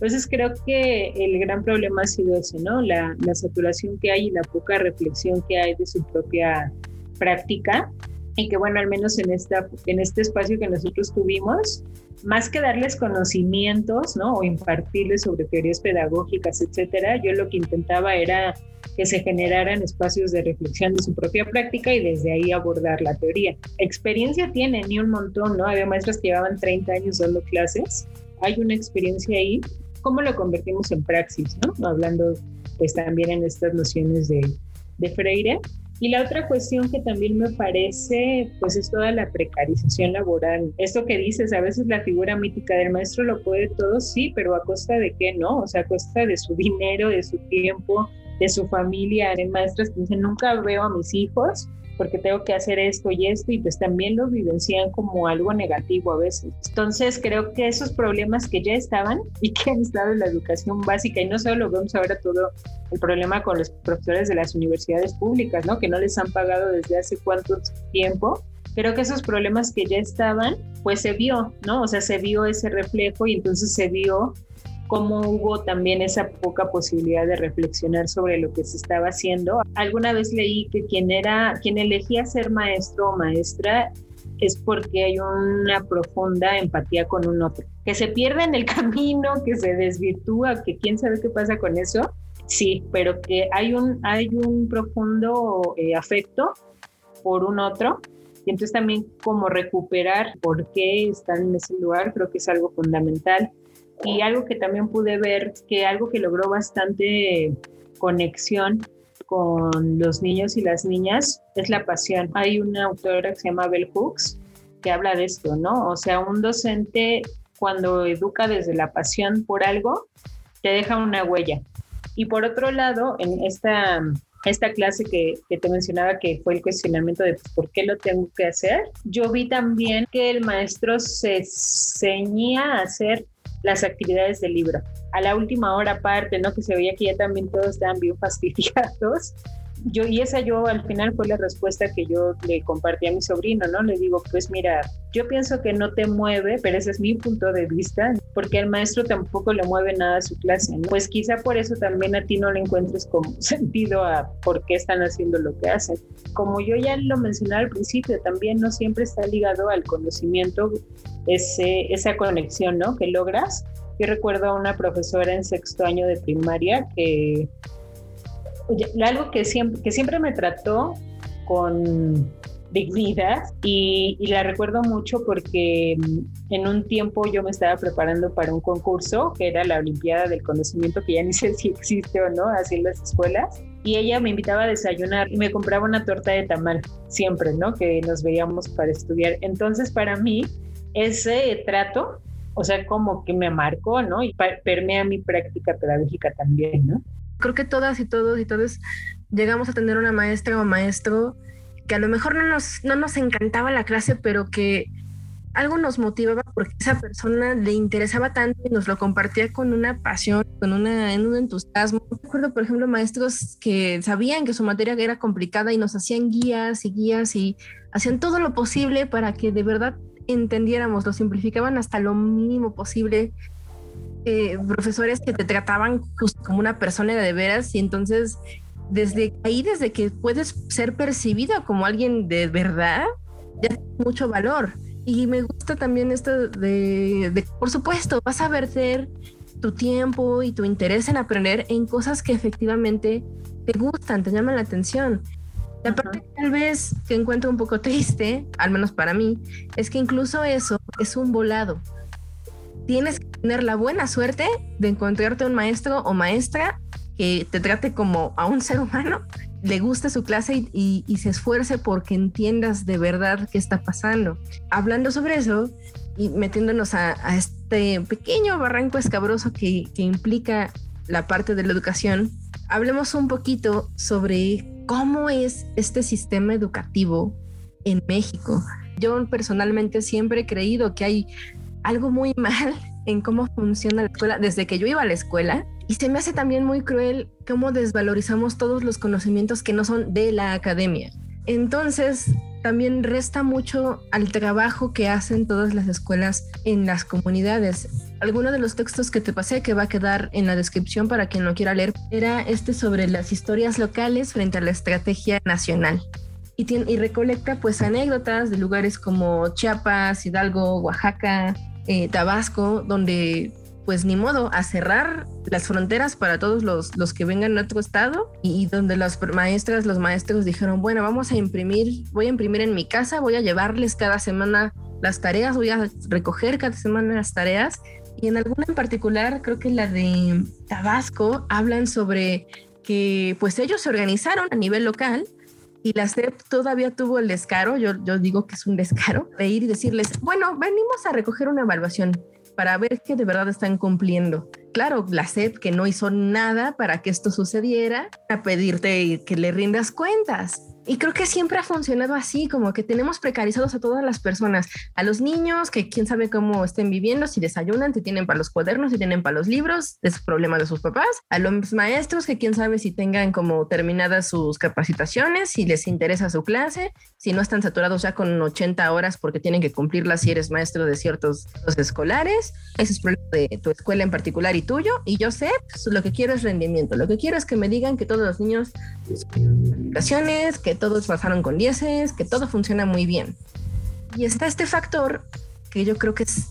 Entonces creo que el gran problema ha sido ese, ¿no? La, la saturación que hay y la poca reflexión que hay de su propia práctica y que bueno, al menos en, esta, en este espacio que nosotros tuvimos, más que darles conocimientos, ¿no? O impartirles sobre teorías pedagógicas, etcétera, yo lo que intentaba era que se generaran espacios de reflexión de su propia práctica y desde ahí abordar la teoría. Experiencia tienen ni un montón, ¿no? Había maestras que llevaban 30 años dando clases, hay una experiencia ahí cómo lo convertimos en praxis, ¿no? Hablando pues también en estas nociones de, de Freire. Y la otra cuestión que también me parece, pues es toda la precarización laboral. Esto que dices, a veces la figura mítica del maestro lo puede todo, sí, pero a costa de qué, ¿no? O sea, a costa de su dinero, de su tiempo, de su familia. Hay maestras que dicen, nunca veo a mis hijos porque tengo que hacer esto y esto, y pues también lo vivencian como algo negativo a veces. Entonces creo que esos problemas que ya estaban y que han estado en la educación básica, y no solo vemos ahora todo el problema con los profesores de las universidades públicas, ¿no? Que no les han pagado desde hace cuánto tiempo, creo que esos problemas que ya estaban, pues se vio, ¿no? O sea, se vio ese reflejo y entonces se vio cómo hubo también esa poca posibilidad de reflexionar sobre lo que se estaba haciendo. Alguna vez leí que quien era, quien elegía ser maestro o maestra es porque hay una profunda empatía con un otro. Que se pierde en el camino, que se desvirtúa, que quién sabe qué pasa con eso. Sí, pero que hay un, hay un profundo eh, afecto por un otro. Y entonces también como recuperar por qué están en ese lugar, creo que es algo fundamental. Y algo que también pude ver, que algo que logró bastante conexión con los niños y las niñas es la pasión. Hay una autora que se llama Bell Hooks que habla de esto, ¿no? O sea, un docente cuando educa desde la pasión por algo, te deja una huella. Y por otro lado, en esta, esta clase que, que te mencionaba, que fue el cuestionamiento de por qué lo tengo que hacer, yo vi también que el maestro se ceñía a hacer las actividades del libro. A la última hora aparte, ¿no? Que se veía que ya también todos estaban bien fastidiados. Yo, y esa yo al final fue la respuesta que yo le compartí a mi sobrino, ¿no? Le digo, pues mira, yo pienso que no te mueve, pero ese es mi punto de vista, porque al maestro tampoco le mueve nada a su clase, ¿no? Pues quizá por eso también a ti no le encuentres como sentido a por qué están haciendo lo que hacen. Como yo ya lo mencioné al principio, también no siempre está ligado al conocimiento ese, esa conexión, ¿no? Que logras. Yo recuerdo a una profesora en sexto año de primaria que algo que siempre, me trató con dignidad y, y, la recuerdo mucho porque mm, en un tiempo yo me estaba preparando para un concurso que era la Olimpiada del Conocimiento, que ya ni sé si existe o no, así en las escuelas. Y ella me invitaba a desayunar y me compraba una torta de tamal, siempre, ¿no? Que nos veíamos para estudiar. Entonces, para mí, ese trato, o sea, como que me marcó, ¿no? Y permea mi práctica pedagógica también, ¿no? Creo que todas y todos y todos llegamos a tener una maestra o maestro que a lo mejor no nos, no nos encantaba la clase, pero que algo nos motivaba porque esa persona le interesaba tanto y nos lo compartía con una pasión, con una, un entusiasmo. Recuerdo, por ejemplo, maestros que sabían que su materia era complicada y nos hacían guías y guías y hacían todo lo posible para que de verdad entendiéramos, lo simplificaban hasta lo mínimo posible. Eh, profesores que te trataban justo como una persona de veras y entonces desde ahí, desde que puedes ser percibida como alguien de verdad, ya tiene mucho valor. Y me gusta también esto de, de, por supuesto, vas a verter tu tiempo y tu interés en aprender en cosas que efectivamente te gustan, te llaman la atención. La parte tal vez que encuentro un poco triste, al menos para mí, es que incluso eso es un volado. Tienes que tener la buena suerte de encontrarte un maestro o maestra que te trate como a un ser humano, le guste su clase y, se esfuerce porque entiendas de verdad qué está pasando. Hablando sobre eso y metiéndonos a, a este pequeño barranco escabroso que, que implica la parte de la educación, hablemos un poquito sobre cómo es este sistema educativo en México. Yo personalmente siempre he creído que hay algo muy mal en cómo funciona la escuela desde que yo iba a la escuela y se me hace también muy cruel cómo desvalorizamos todos los conocimientos que no son de la academia. Entonces, también resta mucho al trabajo que hacen todas las escuelas en las comunidades. Alguno de los textos que te pasé, que va a quedar en la descripción para quien lo quiera leer, era este sobre las historias locales frente a la estrategia nacional. Y, y recolecta pues anécdotas de lugares como Chiapas, Hidalgo, Oaxaca, eh, Tabasco, donde pues ni modo, a cerrar las fronteras para todos los, los que vengan de otro estado y, donde las maestras, los maestros dijeron, bueno, vamos a imprimir, voy a imprimir en mi casa, voy a llevarles cada semana las tareas, voy a recoger cada semana las tareas y en alguna en particular, creo que la de Tabasco, hablan sobre que pues ellos se organizaron a nivel local y la SEP todavía tuvo el descaro, yo, digo que es un descaro, de ir y decirles, bueno, venimos a recoger una evaluación para ver que de verdad están cumpliendo. Claro, la SEP que no hizo nada para que esto sucediera, a pedirte que le rindas cuentas. Y creo que siempre ha funcionado así, como que tenemos precarizados a todas las personas, a los niños que quién sabe cómo estén viviendo, si desayunan, si tienen para los cuadernos, si tienen para los libros, es problema de sus papás, a los maestros que quién sabe si tengan como terminadas sus capacitaciones, si les interesa su clase, si no están saturados ya con 80 horas porque tienen que cumplirlas si eres maestro de ciertos escolares, ese es problema de tu escuela en particular y tuyo, y yo sé, pues, lo que quiero es rendimiento, lo que quiero es que me digan que todos los niños calificaciones, que todos pasaron con dieces, que todo funciona muy bien. Y está este factor que yo creo que es,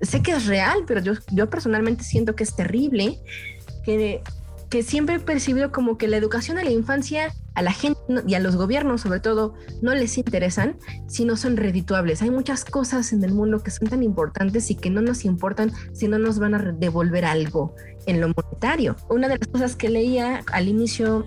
sé que es real, pero yo, yo personalmente siento que es terrible, que, que siempre he percibido como que la educación a la infancia, a la gente y a los gobiernos sobre todo, no les interesan si no son redituables. Hay muchas cosas en el mundo que son tan importantes y que no nos importan si no nos van a devolver algo en lo monetario. Una de las cosas que leía al inicio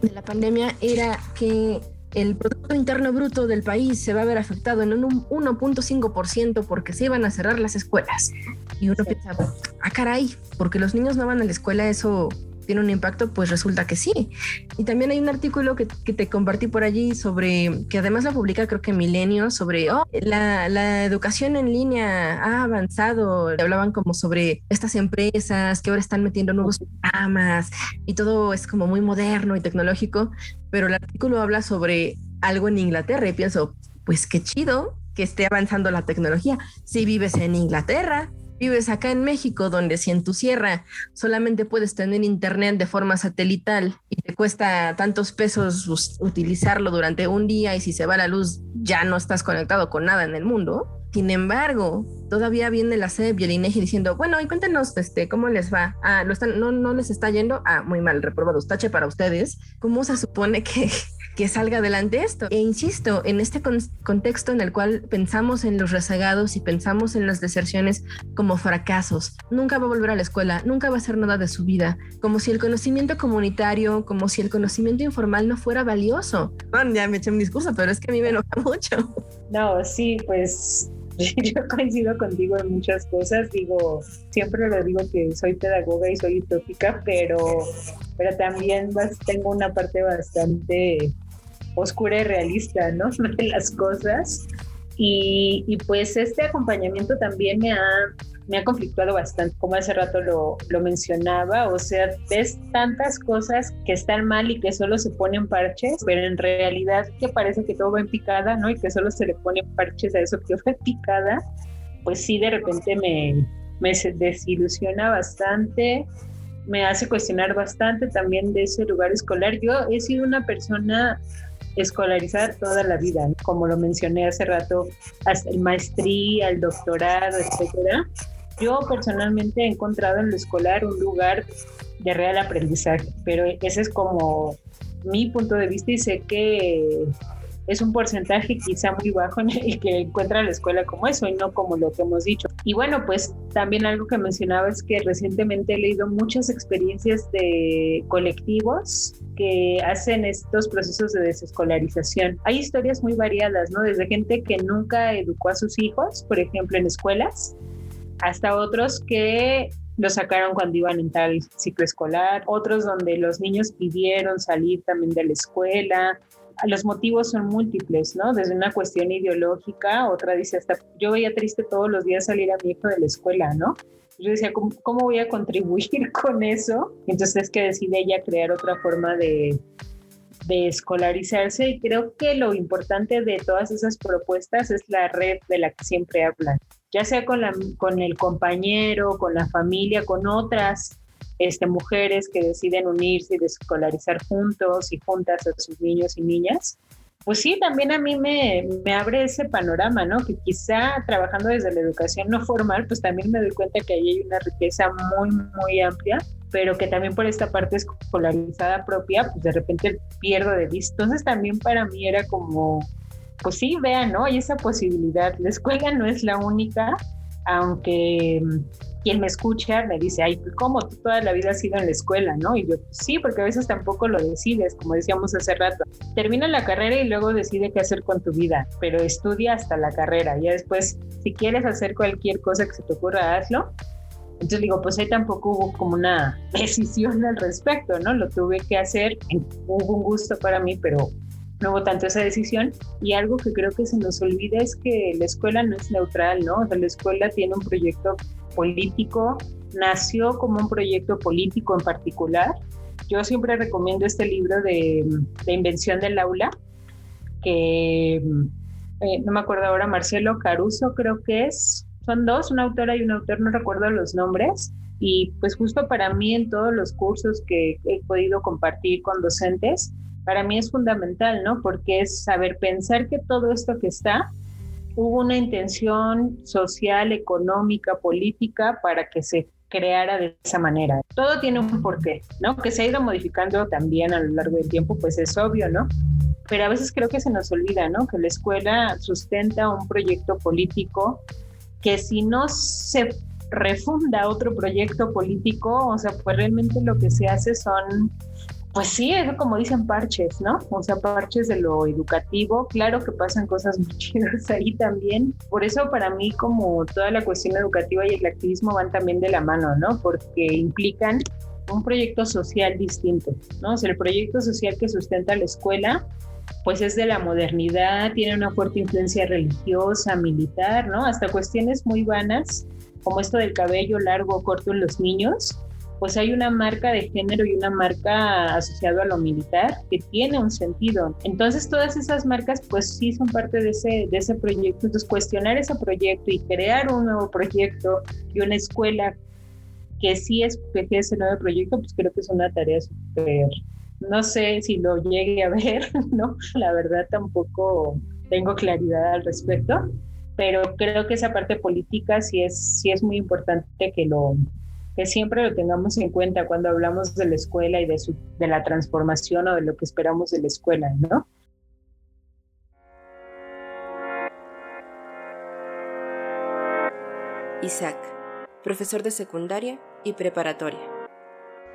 de la pandemia era que el Producto Interno Bruto del país se va a ver afectado en un 1.5% porque se iban a cerrar las escuelas. Y uno piensa, ah, caray, porque los niños no van a la escuela, eso tiene un impacto, pues resulta que sí. Y también hay un artículo que, te compartí por allí sobre, que además lo publica creo que Milenio, sobre oh, la, la, educación en línea ha avanzado. Hablaban como sobre estas empresas que ahora están metiendo nuevos programas y todo es como muy moderno y tecnológico, pero el artículo habla sobre algo en Inglaterra y pienso, pues qué chido que esté avanzando la tecnología. Si vives en Inglaterra, vives acá en México, donde si en tu sierra solamente puedes tener internet de forma satelital y te cuesta tantos pesos utilizarlo durante un día y si se va la luz ya no estás conectado con nada en el mundo. Sin embargo, todavía viene la SEP y el INEGI diciendo, bueno, y cuéntenos este, cómo les va. Ah, ¿lo están, no, no les está yendo. Ah, muy mal, reprobados, tache para ustedes. ¿Cómo se supone que, que salga adelante esto. E insisto, en este contexto en el cual pensamos en los rezagados y pensamos en las deserciones como fracasos, nunca va a volver a la escuela, nunca va a hacer nada de su vida, como si el conocimiento comunitario, como si el conocimiento informal no fuera valioso. Bueno, ya me eché un discurso, pero es que a mí me enoja mucho. No, sí, pues yo coincido contigo en muchas cosas. Digo, siempre lo digo que soy pedagoga y soy utópica, pero, pero también tengo una parte bastante oscura y realista, ¿no? De las cosas. Y, y, pues este acompañamiento también me ha, me ha conflictuado bastante, como hace rato lo, lo, mencionaba, o sea, ves tantas cosas que están mal y que solo se ponen parches, pero en realidad que parece que todo va en picada, ¿no? Y que solo se le ponen parches a eso que fue picada, pues sí, de repente me, me desilusiona bastante, me hace cuestionar bastante también de ese lugar escolar. Yo he sido una persona escolarizar toda la vida, como lo mencioné hace rato, hasta el maestría, el doctorado, etcétera. Yo personalmente he encontrado en lo escolar un lugar de real aprendizaje, pero ese es como mi punto de vista y sé que es un porcentaje quizá muy bajo en el que encuentra la escuela como eso y no como lo que hemos dicho. Y bueno, pues también algo que mencionaba es que recientemente he leído muchas experiencias de colectivos que hacen estos procesos de desescolarización. Hay historias muy variadas, ¿no? Desde gente que nunca educó a sus hijos, por ejemplo, en escuelas, hasta otros que lo sacaron cuando iban en tal ciclo escolar, otros donde los niños pidieron salir también de la escuela. Los motivos son múltiples, ¿no? Desde una cuestión ideológica, otra dice hasta, yo veía triste todos los días salir a mi hijo de la escuela, ¿no? Yo decía, ¿cómo, voy a contribuir con eso? Entonces es que decide ella crear otra forma de, de escolarizarse y creo que lo importante de todas esas propuestas es la red de la que siempre hablan, ya sea con, la, con el compañero, con la familia, con otras este, mujeres que deciden unirse y escolarizar juntos y juntas a sus niños y niñas. Pues sí, también a mí me, me abre ese panorama, ¿no? Que quizá trabajando desde la educación no formal, pues también me doy cuenta que ahí hay una riqueza muy, muy amplia pero que también por esta parte escolarizada propia, pues de repente pierdo de vista. Entonces también para mí era como, pues sí, vean, ¿no? Hay esa posibilidad. La escuela no es la única, aunque quien me escucha me dice, ay, ¿cómo tú toda la vida has sido en la escuela, no? Y yo, sí, porque a veces tampoco lo decides, como decíamos hace rato. Termina la carrera y luego decide qué hacer con tu vida, pero estudia hasta la carrera. Ya después, si quieres hacer cualquier cosa que se te ocurra, hazlo entonces digo, pues ahí tampoco hubo como una decisión al respecto, ¿no? Lo tuve que hacer, hubo un gusto para mí, pero no hubo tanto esa decisión. Y algo que creo que se nos olvida es que la escuela no es neutral, ¿no? O sea, la escuela tiene un proyecto político, nació como un proyecto político en particular. Yo siempre recomiendo este libro de, de Invención del Aula, que eh, no me acuerdo ahora, Marcelo Caruso creo que es, son dos, una autora y un autor, no recuerdo los nombres. Y pues justo para mí en todos los cursos que he podido compartir con docentes, para mí es fundamental, ¿no? Porque es saber pensar que todo esto que está, hubo una intención social, económica, política para que se creara de esa manera. Todo tiene un porqué, ¿no? Que se ha ido modificando también a lo largo del tiempo, pues es obvio, ¿no? Pero a veces creo que se nos olvida, ¿no? Que la escuela sustenta un proyecto político que si no se refunda otro proyecto político, o sea, pues realmente lo que se hace son, pues sí, es como dicen parches, ¿no? O sea, parches de lo educativo. Claro que pasan cosas muy chidas ahí también. Por eso para mí como toda la cuestión educativa y el activismo van también de la mano, ¿no? Porque implican un proyecto social distinto, ¿no? O sea, el proyecto social que sustenta la escuela pues es de la modernidad, tiene una fuerte influencia religiosa, militar, ¿no? Hasta cuestiones muy vanas, como esto del cabello largo o corto en los niños, pues hay una marca de género y una marca asociada a lo militar que tiene un sentido. Entonces todas esas marcas pues sí son parte de ese, de ese proyecto. Entonces cuestionar ese proyecto y crear un nuevo proyecto y una escuela que sí es ese nuevo proyecto, pues creo que es una tarea súper no sé si lo llegue a ver, ¿no? La verdad tampoco tengo claridad al respecto, pero creo que esa parte política sí es, sí es muy importante que lo que siempre lo tengamos en cuenta cuando hablamos de la escuela y de, su, de la transformación o de lo que esperamos de la escuela, ¿no? Isaac, profesor de secundaria y preparatoria.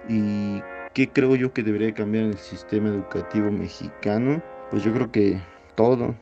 Y ¿Qué creo yo que debería cambiar en el sistema educativo mexicano? Pues yo creo que todo.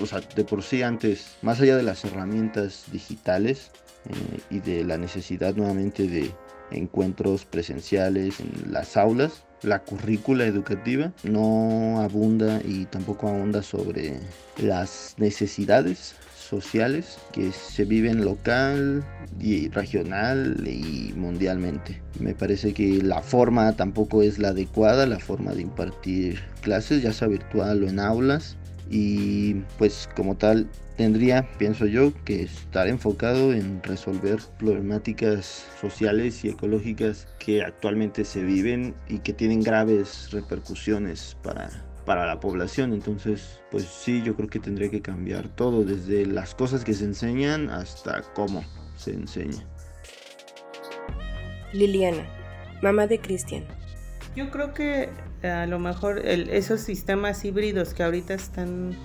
O sea, de por sí antes, más allá de las herramientas digitales eh, y de la necesidad nuevamente de encuentros presenciales en las aulas, la currícula educativa no abunda y tampoco abunda sobre las necesidades sociales que se viven local y regional y mundialmente. Me parece que la forma tampoco es la adecuada, la forma de impartir clases, ya sea virtual o en aulas. Y pues como tal tendría, pienso yo, que estar enfocado en resolver problemáticas sociales y ecológicas que actualmente se viven y que tienen graves repercusiones para para la población. Entonces, pues sí, yo creo que tendría que cambiar todo, desde las cosas que se enseñan hasta cómo se enseña. Liliana, mamá de Cristian. Yo creo que a lo mejor esos sistemas híbridos que ahorita están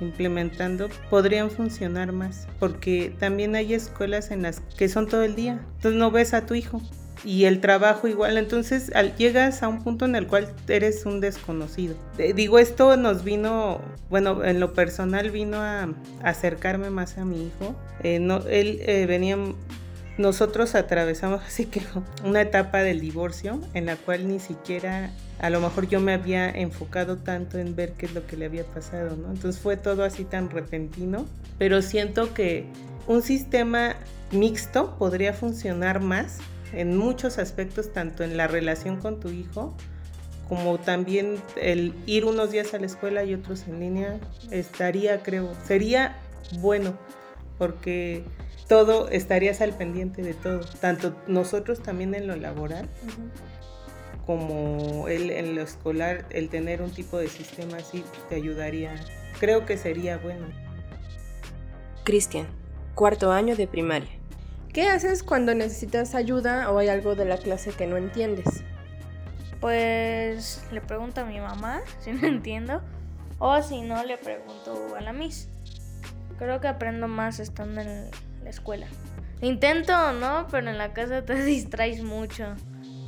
implementando podrían funcionar más, porque también hay escuelas en las que son todo el día, entonces no ves a tu hijo, y el trabajo igual. Entonces llegas a un punto en el cual eres un desconocido. digo, esto nos vino, bueno, en lo personal vino a, acercarme más a mi hijo. Eh, no, él eh, venía nosotros atravesamos así que una etapa del divorcio en la cual ni siquiera a lo mejor yo me había enfocado tanto en ver qué es lo que le había pasado, ¿no? Entonces fue todo así tan repentino, pero siento que un sistema mixto podría funcionar más en muchos aspectos, tanto en la relación con tu hijo, como también el ir unos días a la escuela y otros en línea, estaría, creo, sería bueno, porque todo estarías al pendiente de todo, tanto nosotros también en lo laboral, como él en lo escolar, el tener un tipo de sistema así te ayudaría, creo que sería bueno. Cristian, cuarto año de primaria. ¿Qué haces cuando necesitas ayuda o hay algo de la clase que no entiendes? Pues le pregunto a mi mamá si no entiendo o si no le pregunto a la Miss. Creo que aprendo más estando en la escuela. Intento, ¿no? Pero en la casa te distraes mucho.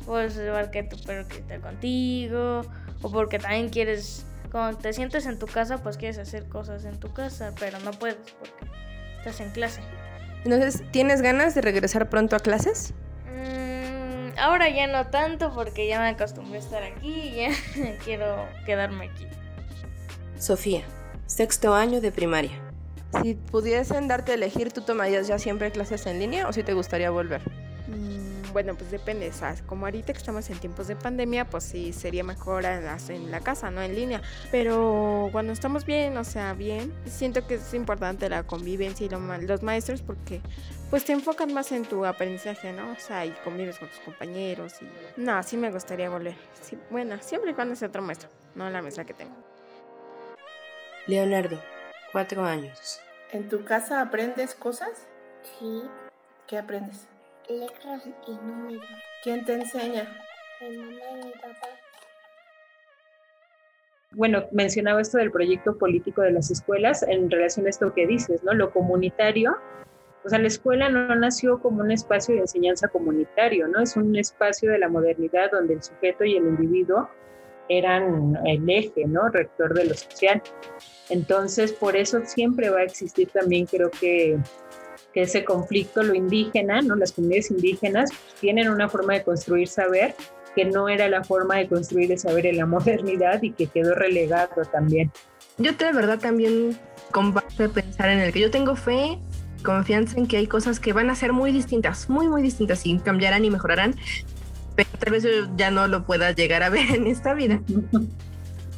Puedes llevar que tu perro esté contigo o porque también quieres, cuando te sientes en tu casa, pues quieres hacer cosas en tu casa, pero no puedes porque estás en clase. Entonces, ¿tienes ganas de regresar pronto a clases? Mm, ahora ya no tanto porque ya me acostumbré a estar aquí y ya quiero quedarme aquí. Sofía, sexto año de primaria. Si pudiesen darte a elegir, ¿tú tomarías ya siempre clases en línea o si te gustaría volver? Bueno, pues depende, ¿sabes? Como ahorita que estamos en tiempos de pandemia, pues sí sería mejor en la casa, no en línea. Pero cuando estamos bien, o sea, bien, siento que es importante la convivencia y los maestros porque pues te enfocan más en tu aprendizaje, ¿no? O sea, y convives con tus compañeros y... No, sí me gustaría volver. Sí, bueno, siempre y cuando sea otro maestro, no la mesa que tengo. Leonardo, cuatro años. ¿En tu casa aprendes cosas? Sí. ¿Qué aprendes? Letras y números. ¿Quién te enseña? Mi mamá y mi papá. Bueno, mencionaba esto del proyecto político de las escuelas en relación a esto que dices, ¿no? Lo comunitario. O sea, la escuela no nació como un espacio de enseñanza comunitario, ¿no? Es un espacio de la modernidad donde el sujeto y el individuo eran el eje, ¿no? Rector de lo social. Entonces, por eso siempre va a existir también, creo que, que ese conflicto, lo indígena, ¿no? las comunidades indígenas pues, tienen una forma de construir saber que no era la forma de construir el saber en la modernidad y que quedó relegado también. Yo de verdad también comparto pensar en el que yo tengo fe, confianza en que hay cosas que van a ser muy distintas, muy, muy distintas y cambiarán y mejorarán, pero tal vez yo ya no lo pueda llegar a ver en esta vida.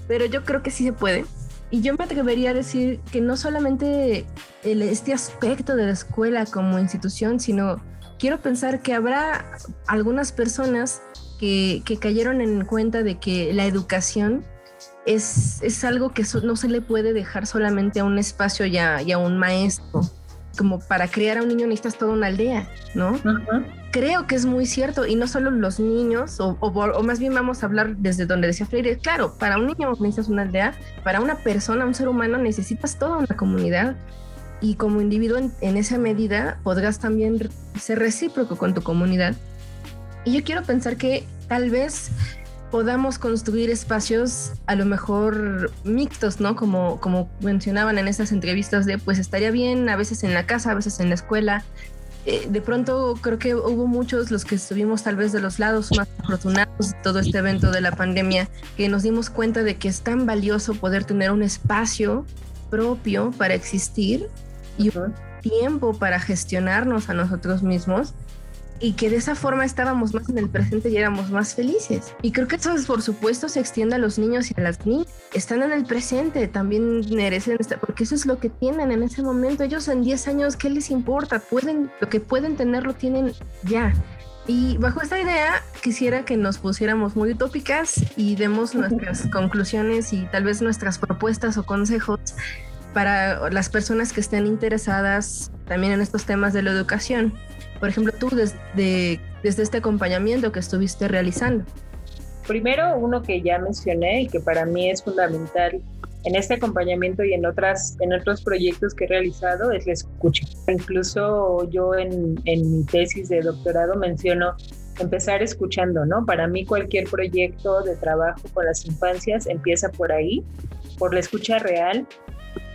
Pero yo creo que sí se puede y yo me atrevería a decir que no solamente el, este aspecto de la escuela como institución, sino quiero pensar que habrá algunas personas que, que cayeron en cuenta de que la educación es, es algo que no se le puede dejar solamente a un espacio y a, y a un maestro. Como para criar a un niño necesitas toda una aldea, ¿no? Creo que es muy cierto, y no solo los niños, o, o, más bien vamos a hablar desde donde decía Freire, claro, para un niño necesitas una aldea, para una persona, un ser humano, necesitas toda una comunidad, y como individuo en, en esa medida podrás también ser recíproco con tu comunidad. Y yo quiero pensar que tal vez podamos construir espacios a lo mejor mixtos, ¿no? Como, como mencionaban en estas entrevistas de, pues estaría bien a veces en la casa, a veces en la escuela, eh, de pronto creo que hubo muchos los que estuvimos tal vez de los lados más afortunados de todo este evento de la pandemia, que nos dimos cuenta de que es tan valioso poder tener un espacio propio para existir y un tiempo para gestionarnos a nosotros mismos y que de esa forma estábamos más en el presente y éramos más felices. Y creo que eso por supuesto se extiende a los niños y a las niñas. Están en el presente, también merecen estar, porque eso es lo que tienen en ese momento. Ellos en 10 años, ¿qué les importa? Pueden, lo que pueden tener lo tienen ya. Y bajo esta idea quisiera que nos pusiéramos muy utópicas y demos nuestras conclusiones y tal vez nuestras propuestas o consejos para las personas que estén interesadas también en estos temas de la educación. Por ejemplo, tú desde, desde este acompañamiento que estuviste realizando. Primero, uno que ya mencioné y que para mí es fundamental en este acompañamiento y en, otras, en otros proyectos que he realizado es la escucha. Incluso yo en, mi tesis de doctorado menciono empezar escuchando, ¿no? Para mí cualquier proyecto de trabajo con las infancias empieza por ahí, por la escucha real,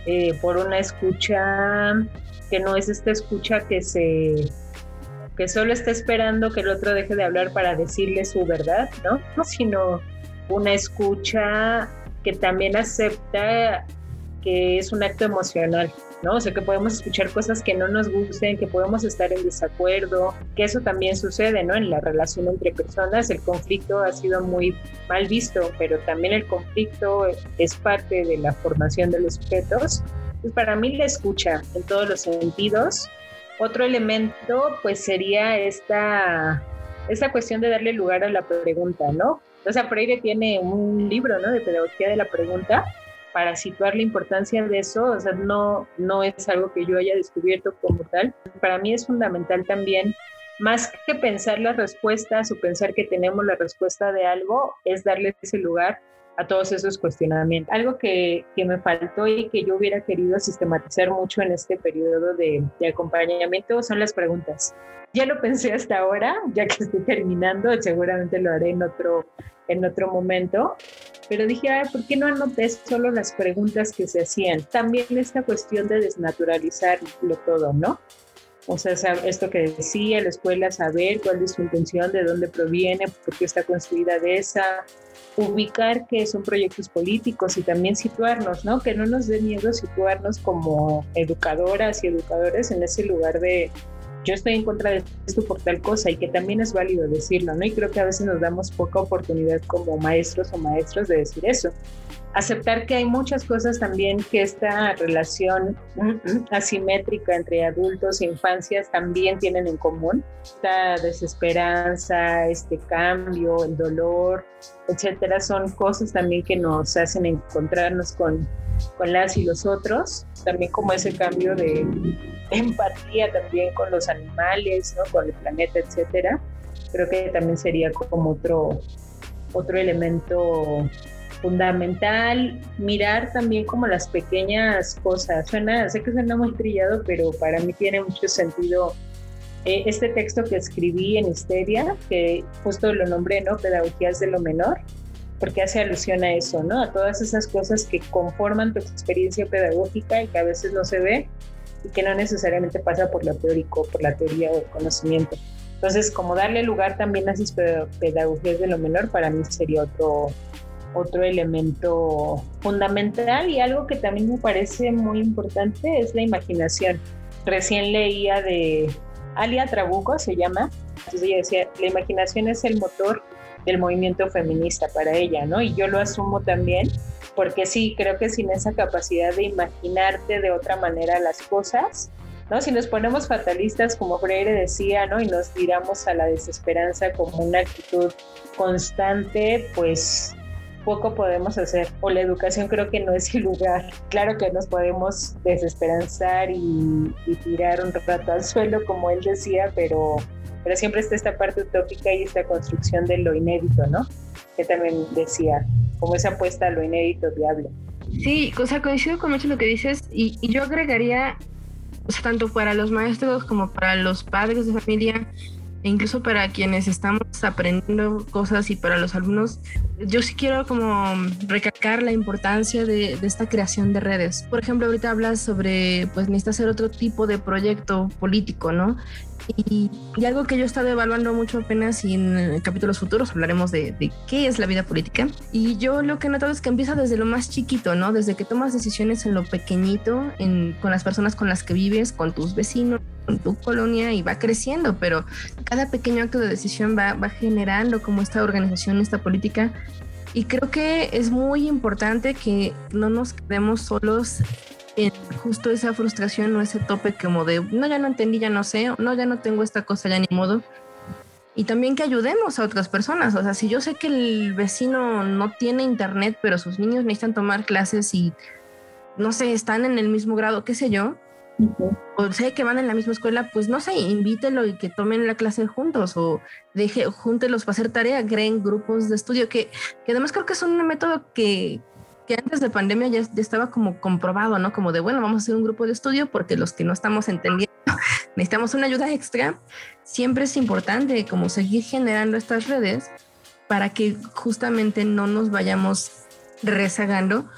eh, por una escucha que no es esta escucha que se que solo está esperando que el otro deje de hablar para decirle su verdad, ¿no? Sino una escucha que también acepta que es un acto emocional, ¿no? O sea, que podemos escuchar cosas que no nos gusten, que podemos estar en desacuerdo, que eso también sucede, ¿no? En la relación entre personas, el conflicto ha sido muy mal visto, pero también el conflicto es parte de la formación de los sujetos. Pues para mí la escucha en todos los sentidos. Otro elemento, pues sería esta, esta cuestión de darle lugar a la pregunta, ¿no? O sea, Freire tiene un libro, ¿no? De pedagogía de la pregunta, para situar la importancia de eso, o sea, no, no es algo que yo haya descubierto como tal. Para mí es fundamental también, más que pensar las respuestas o pensar que tenemos la respuesta de algo, es darle ese lugar a todos esos cuestionamientos. Algo que, que me faltó y que yo hubiera querido sistematizar mucho en este periodo de, acompañamiento son las preguntas. Ya lo pensé hasta ahora, ya que estoy terminando, seguramente lo haré en otro, en otro momento, pero dije, ¿por qué no anoté solo las preguntas que se hacían? También esta cuestión de desnaturalizarlo todo, ¿no? O sea, esto que decía, la escuela, saber cuál es su intención, de dónde proviene, por qué está construida de esa, ubicar que son proyectos políticos y también situarnos, ¿no? Que no nos dé miedo situarnos como educadoras y educadores en ese lugar de, yo estoy en contra de esto por tal cosa y que también es válido decirlo, ¿no? Y creo que a veces nos damos poca oportunidad como maestros o maestros de decir eso. Aceptar que hay muchas cosas también que esta relación asimétrica entre adultos e infancias también tienen en común. Esta desesperanza, este cambio, el dolor, etcétera, son cosas también que nos hacen encontrarnos con, con las y los otros. También como ese cambio de, empatía también con los animales, ¿no? con el planeta, etcétera. Creo que también sería como otro, otro elemento fundamental. Mirar también como las pequeñas cosas. Suena, sé que suena muy trillado, pero para mí tiene mucho sentido eh, este texto que escribí en Histeria, que justo lo nombré, ¿no? Pedagogías de lo menor, porque hace alusión a eso, ¿no? A todas esas cosas que conforman tu experiencia pedagógica y que a veces no se ve y que no necesariamente pasa por lo teórico, por la teoría o el conocimiento. Entonces, como darle lugar también a esas pedagogías de lo menor, para mí sería otro, otro elemento fundamental y algo que también me parece muy importante es la imaginación. Recién leía de Alia Trabuco, se llama, entonces ella decía, la imaginación es el motor del movimiento feminista para ella, ¿no? Y yo lo asumo también porque sí, creo que sin esa capacidad de imaginarte de otra manera las cosas, ¿no? Si nos ponemos fatalistas, como Freire decía, ¿no? Y nos tiramos a la desesperanza como una actitud constante, pues poco podemos hacer. O la educación creo que no es el lugar. Claro que nos podemos desesperanzar y, tirar un rato al suelo, como él decía, pero, pero siempre está esta parte utópica y esta construcción de lo inédito, ¿no? Que también decía como esa apuesta a lo inédito viable. Sí, o sea, coincido con mucho lo que dices y, yo agregaría, tanto para los maestros como para los padres de familia, e incluso para quienes estamos aprendiendo cosas y para los alumnos, yo sí quiero como recalcar la importancia de, de, esta creación de redes. Por ejemplo, ahorita hablas sobre, pues necesitas hacer otro tipo de proyecto político, ¿no? Y, algo que yo he estado evaluando mucho apenas y en capítulos futuros hablaremos de, de, qué es la vida política. Y yo lo que he notado es que empieza desde lo más chiquito, ¿no? Desde que tomas decisiones en lo pequeñito, en, con las personas con las que vives, con tus vecinos, con tu colonia y va creciendo, pero cada pequeño acto de decisión va, va generando como esta organización, esta política. Y creo que es muy importante que no nos quedemos solos justo esa frustración o ese tope como de, no, ya no entendí, ya no sé, no, ya no tengo esta cosa, ya ni modo. Y también que ayudemos a otras personas. O sea, si yo sé que el vecino no tiene internet, pero sus niños necesitan tomar clases y, no sé, están en el mismo grado, qué sé yo, o sé que van en la misma escuela, pues no sé, invítelo y que tomen la clase juntos o deje, júntelos para hacer tarea, creen grupos de estudio, que, que además creo que es un método que, que antes de pandemia ya, estaba como comprobado, ¿no? Como de, bueno, vamos a hacer un grupo de estudio porque los que no estamos entendiendo necesitamos una ayuda extra. Siempre es importante como seguir generando estas redes para que justamente no nos vayamos rezagando.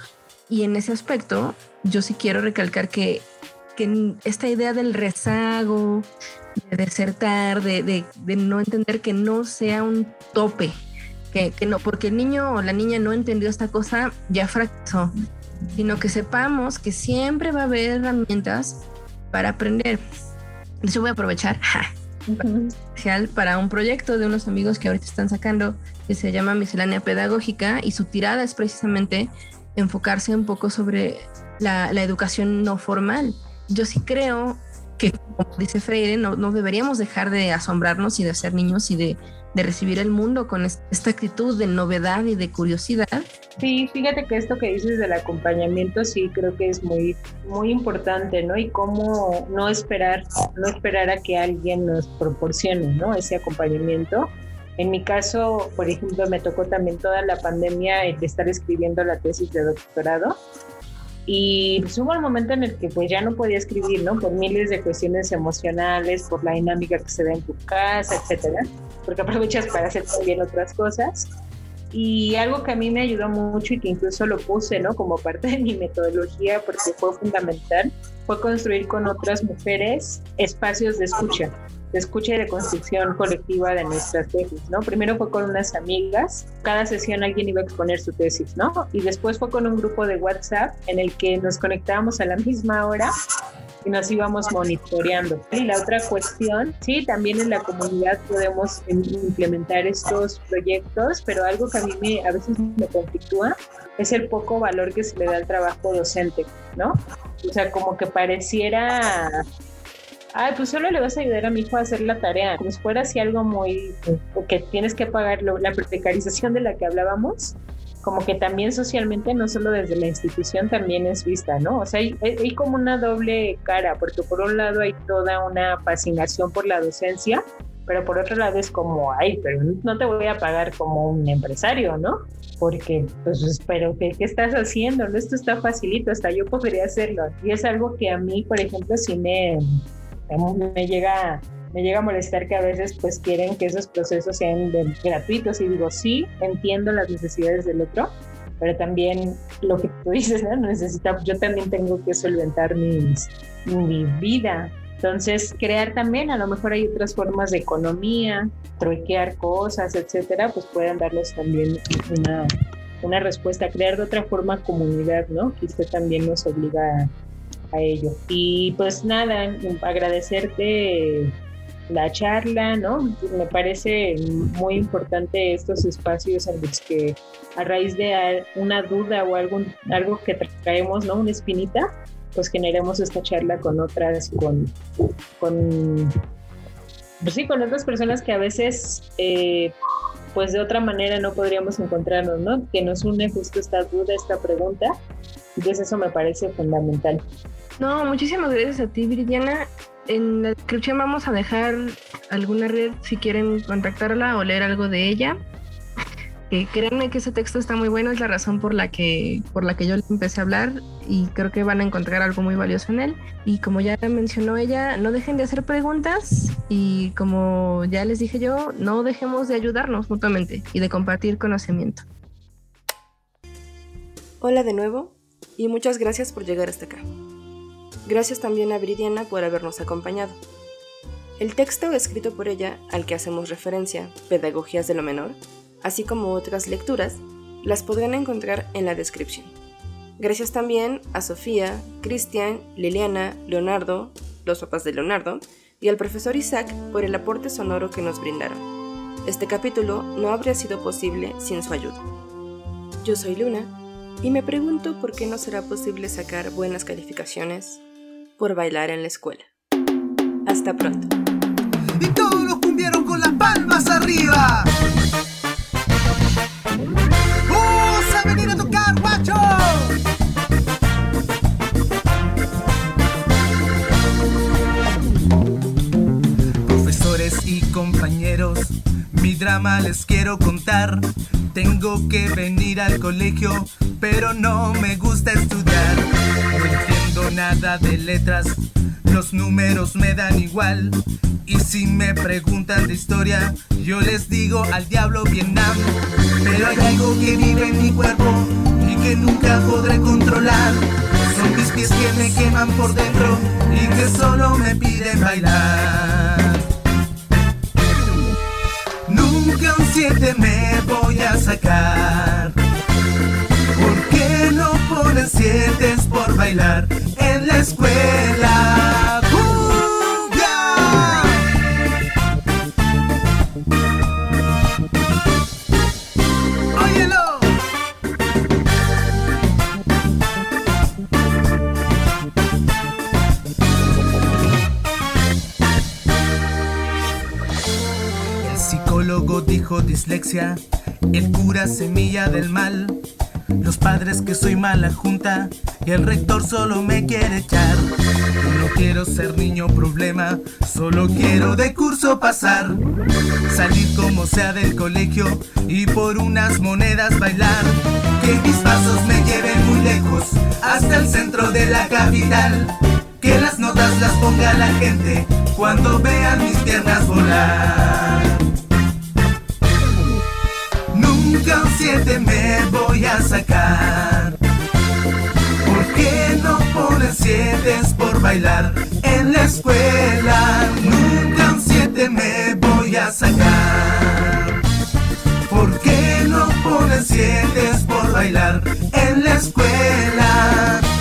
Y en ese aspecto, yo sí quiero recalcar que que esta idea del rezago, de desertar, de, de, de no entender que no sea un tope, que, que, no, porque el niño o la niña no entendió esta cosa, ya fracasó, sino que sepamos que siempre va a haber herramientas para aprender. Yo voy a aprovechar especial para un proyecto de unos amigos que ahorita están sacando que se llama Miscelánea Pedagógica y su tirada es precisamente enfocarse un poco sobre la, la educación no formal. Yo sí creo que, como dice Freire, no, no, deberíamos dejar de asombrarnos y de ser niños y de, de, recibir el mundo con esta actitud de novedad y de curiosidad. Sí, fíjate que esto que dices del acompañamiento sí creo que es muy, muy importante, ¿no? Y cómo no esperar, no esperar a que alguien nos proporcione, ¿no? Ese acompañamiento. En mi caso, por ejemplo, me tocó también toda la pandemia el estar escribiendo la tesis de doctorado y pues, hubo un momento en el que pues ya no podía escribir, ¿no? Por miles de cuestiones emocionales, por la dinámica que se da en tu casa, etcétera, porque aprovechas para hacer también otras cosas. Y algo que a mí me ayudó mucho y que incluso lo puse, ¿no? Como parte de mi metodología, porque fue fundamental, fue construir con otras mujeres espacios de escucha de escucha y de construcción colectiva de nuestras tesis, ¿no? Primero fue con unas amigas, cada sesión alguien iba a exponer su tesis, ¿no? Y después fue con un grupo de WhatsApp en el que nos conectábamos a la misma hora y nos íbamos monitoreando. Y la otra cuestión, sí, también en la comunidad podemos implementar estos proyectos, pero algo que a mí me, a veces me conflictúa es el poco valor que se le da al trabajo docente, ¿no? O sea, como que pareciera ay, pues solo le vas a ayudar a mi hijo a hacer la tarea, como si fuera así algo muy, que tienes que pagar la precarización de la que hablábamos, como que también socialmente, no solo desde la institución, también es vista, ¿no? O sea, hay, hay como una doble cara, porque por un lado hay toda una fascinación por la docencia, pero por otro lado es como, ay, pero no te voy a pagar como un empresario, ¿no? Porque, pues, espero que, ¿qué estás haciendo? No, esto está facilito, hasta yo podría hacerlo. Y es algo que a mí, por ejemplo, sí me, me llega me llega a molestar que a veces pues quieren que esos procesos sean gratuitos. Y digo sí entiendo las necesidades del otro pero también lo que tú dices ¿no? necesita yo también tengo que solventar mis, mi vida. Entonces crear también a lo mejor hay otras formas de economía truequear cosas etcétera pues pueden darles también una una respuesta crear de otra forma comunidad no que usted también nos obliga a ello. Y pues nada, agradecerte la charla, ¿no? Me parece muy importante estos espacios en los que a raíz de una duda o algo, algo que traemos, ¿no? Una espinita, pues generemos esta charla con otras, con, pues sí, con otras personas que a veces, eh, pues de otra manera no podríamos encontrarnos, ¿no? Que nos une justo esta duda, esta pregunta. Entonces eso me parece fundamental. No, muchísimas gracias a ti, Viridiana. En la descripción vamos a dejar alguna red si quieren contactarla o leer algo de ella. Créanme que ese texto está muy bueno, es la razón por la que por la que yo le empecé a hablar y creo que van a encontrar algo muy valioso en él. Y como ya mencionó ella, no dejen de hacer preguntas y como ya les dije yo, no dejemos de ayudarnos mutuamente y de compartir conocimiento. Hola de nuevo y muchas gracias por llegar hasta acá. Gracias también a Bridiana por habernos acompañado. El texto escrito por ella, al que hacemos referencia, Pedagogías de lo Menor, así como otras lecturas, las podrán encontrar en la descripción. Gracias también a Sofía, Cristian, Liliana, Leonardo, los papás de Leonardo, y al profesor Isaac por el aporte sonoro que nos brindaron. Este capítulo no habría sido posible sin su ayuda. Yo soy Luna y me pregunto por qué no será posible sacar buenas calificaciones por bailar en la escuela. Hasta pronto. Y todos los cumbieron con las palmas arriba. ¡Vamos a venir a tocar, macho! Profesores y compañeros, mi drama les quiero contar. Tengo que venir al colegio, pero no me gusta estudiar nada de letras, los números me dan igual. Y si me preguntan de historia, yo les digo al diablo Vietnam. Pero hay algo que vive en mi cuerpo y que nunca podré controlar. Son mis pies que me queman por dentro y que solo me piden bailar. Nunca un siete me voy a sacar. ¿Por qué no ponen siete por bailar en la escuela? El psicólogo dijo dislexia, el cura semilla del mal, los padres que soy mala junta y el rector solo me quiere echar. No quiero ser niño problema, solo quiero de curso pasar, salir como sea del colegio y por unas monedas bailar. Que mis pasos me lleven muy lejos, hasta el centro de la capital. Que las notas las ponga la gente cuando vean mis piernas volar. Nunca un siete me voy a sacar. ¿Por qué no ponen siete por bailar en la escuela? Nunca un siete me voy a sacar. ¿Por qué no ponen siete por bailar en la escuela?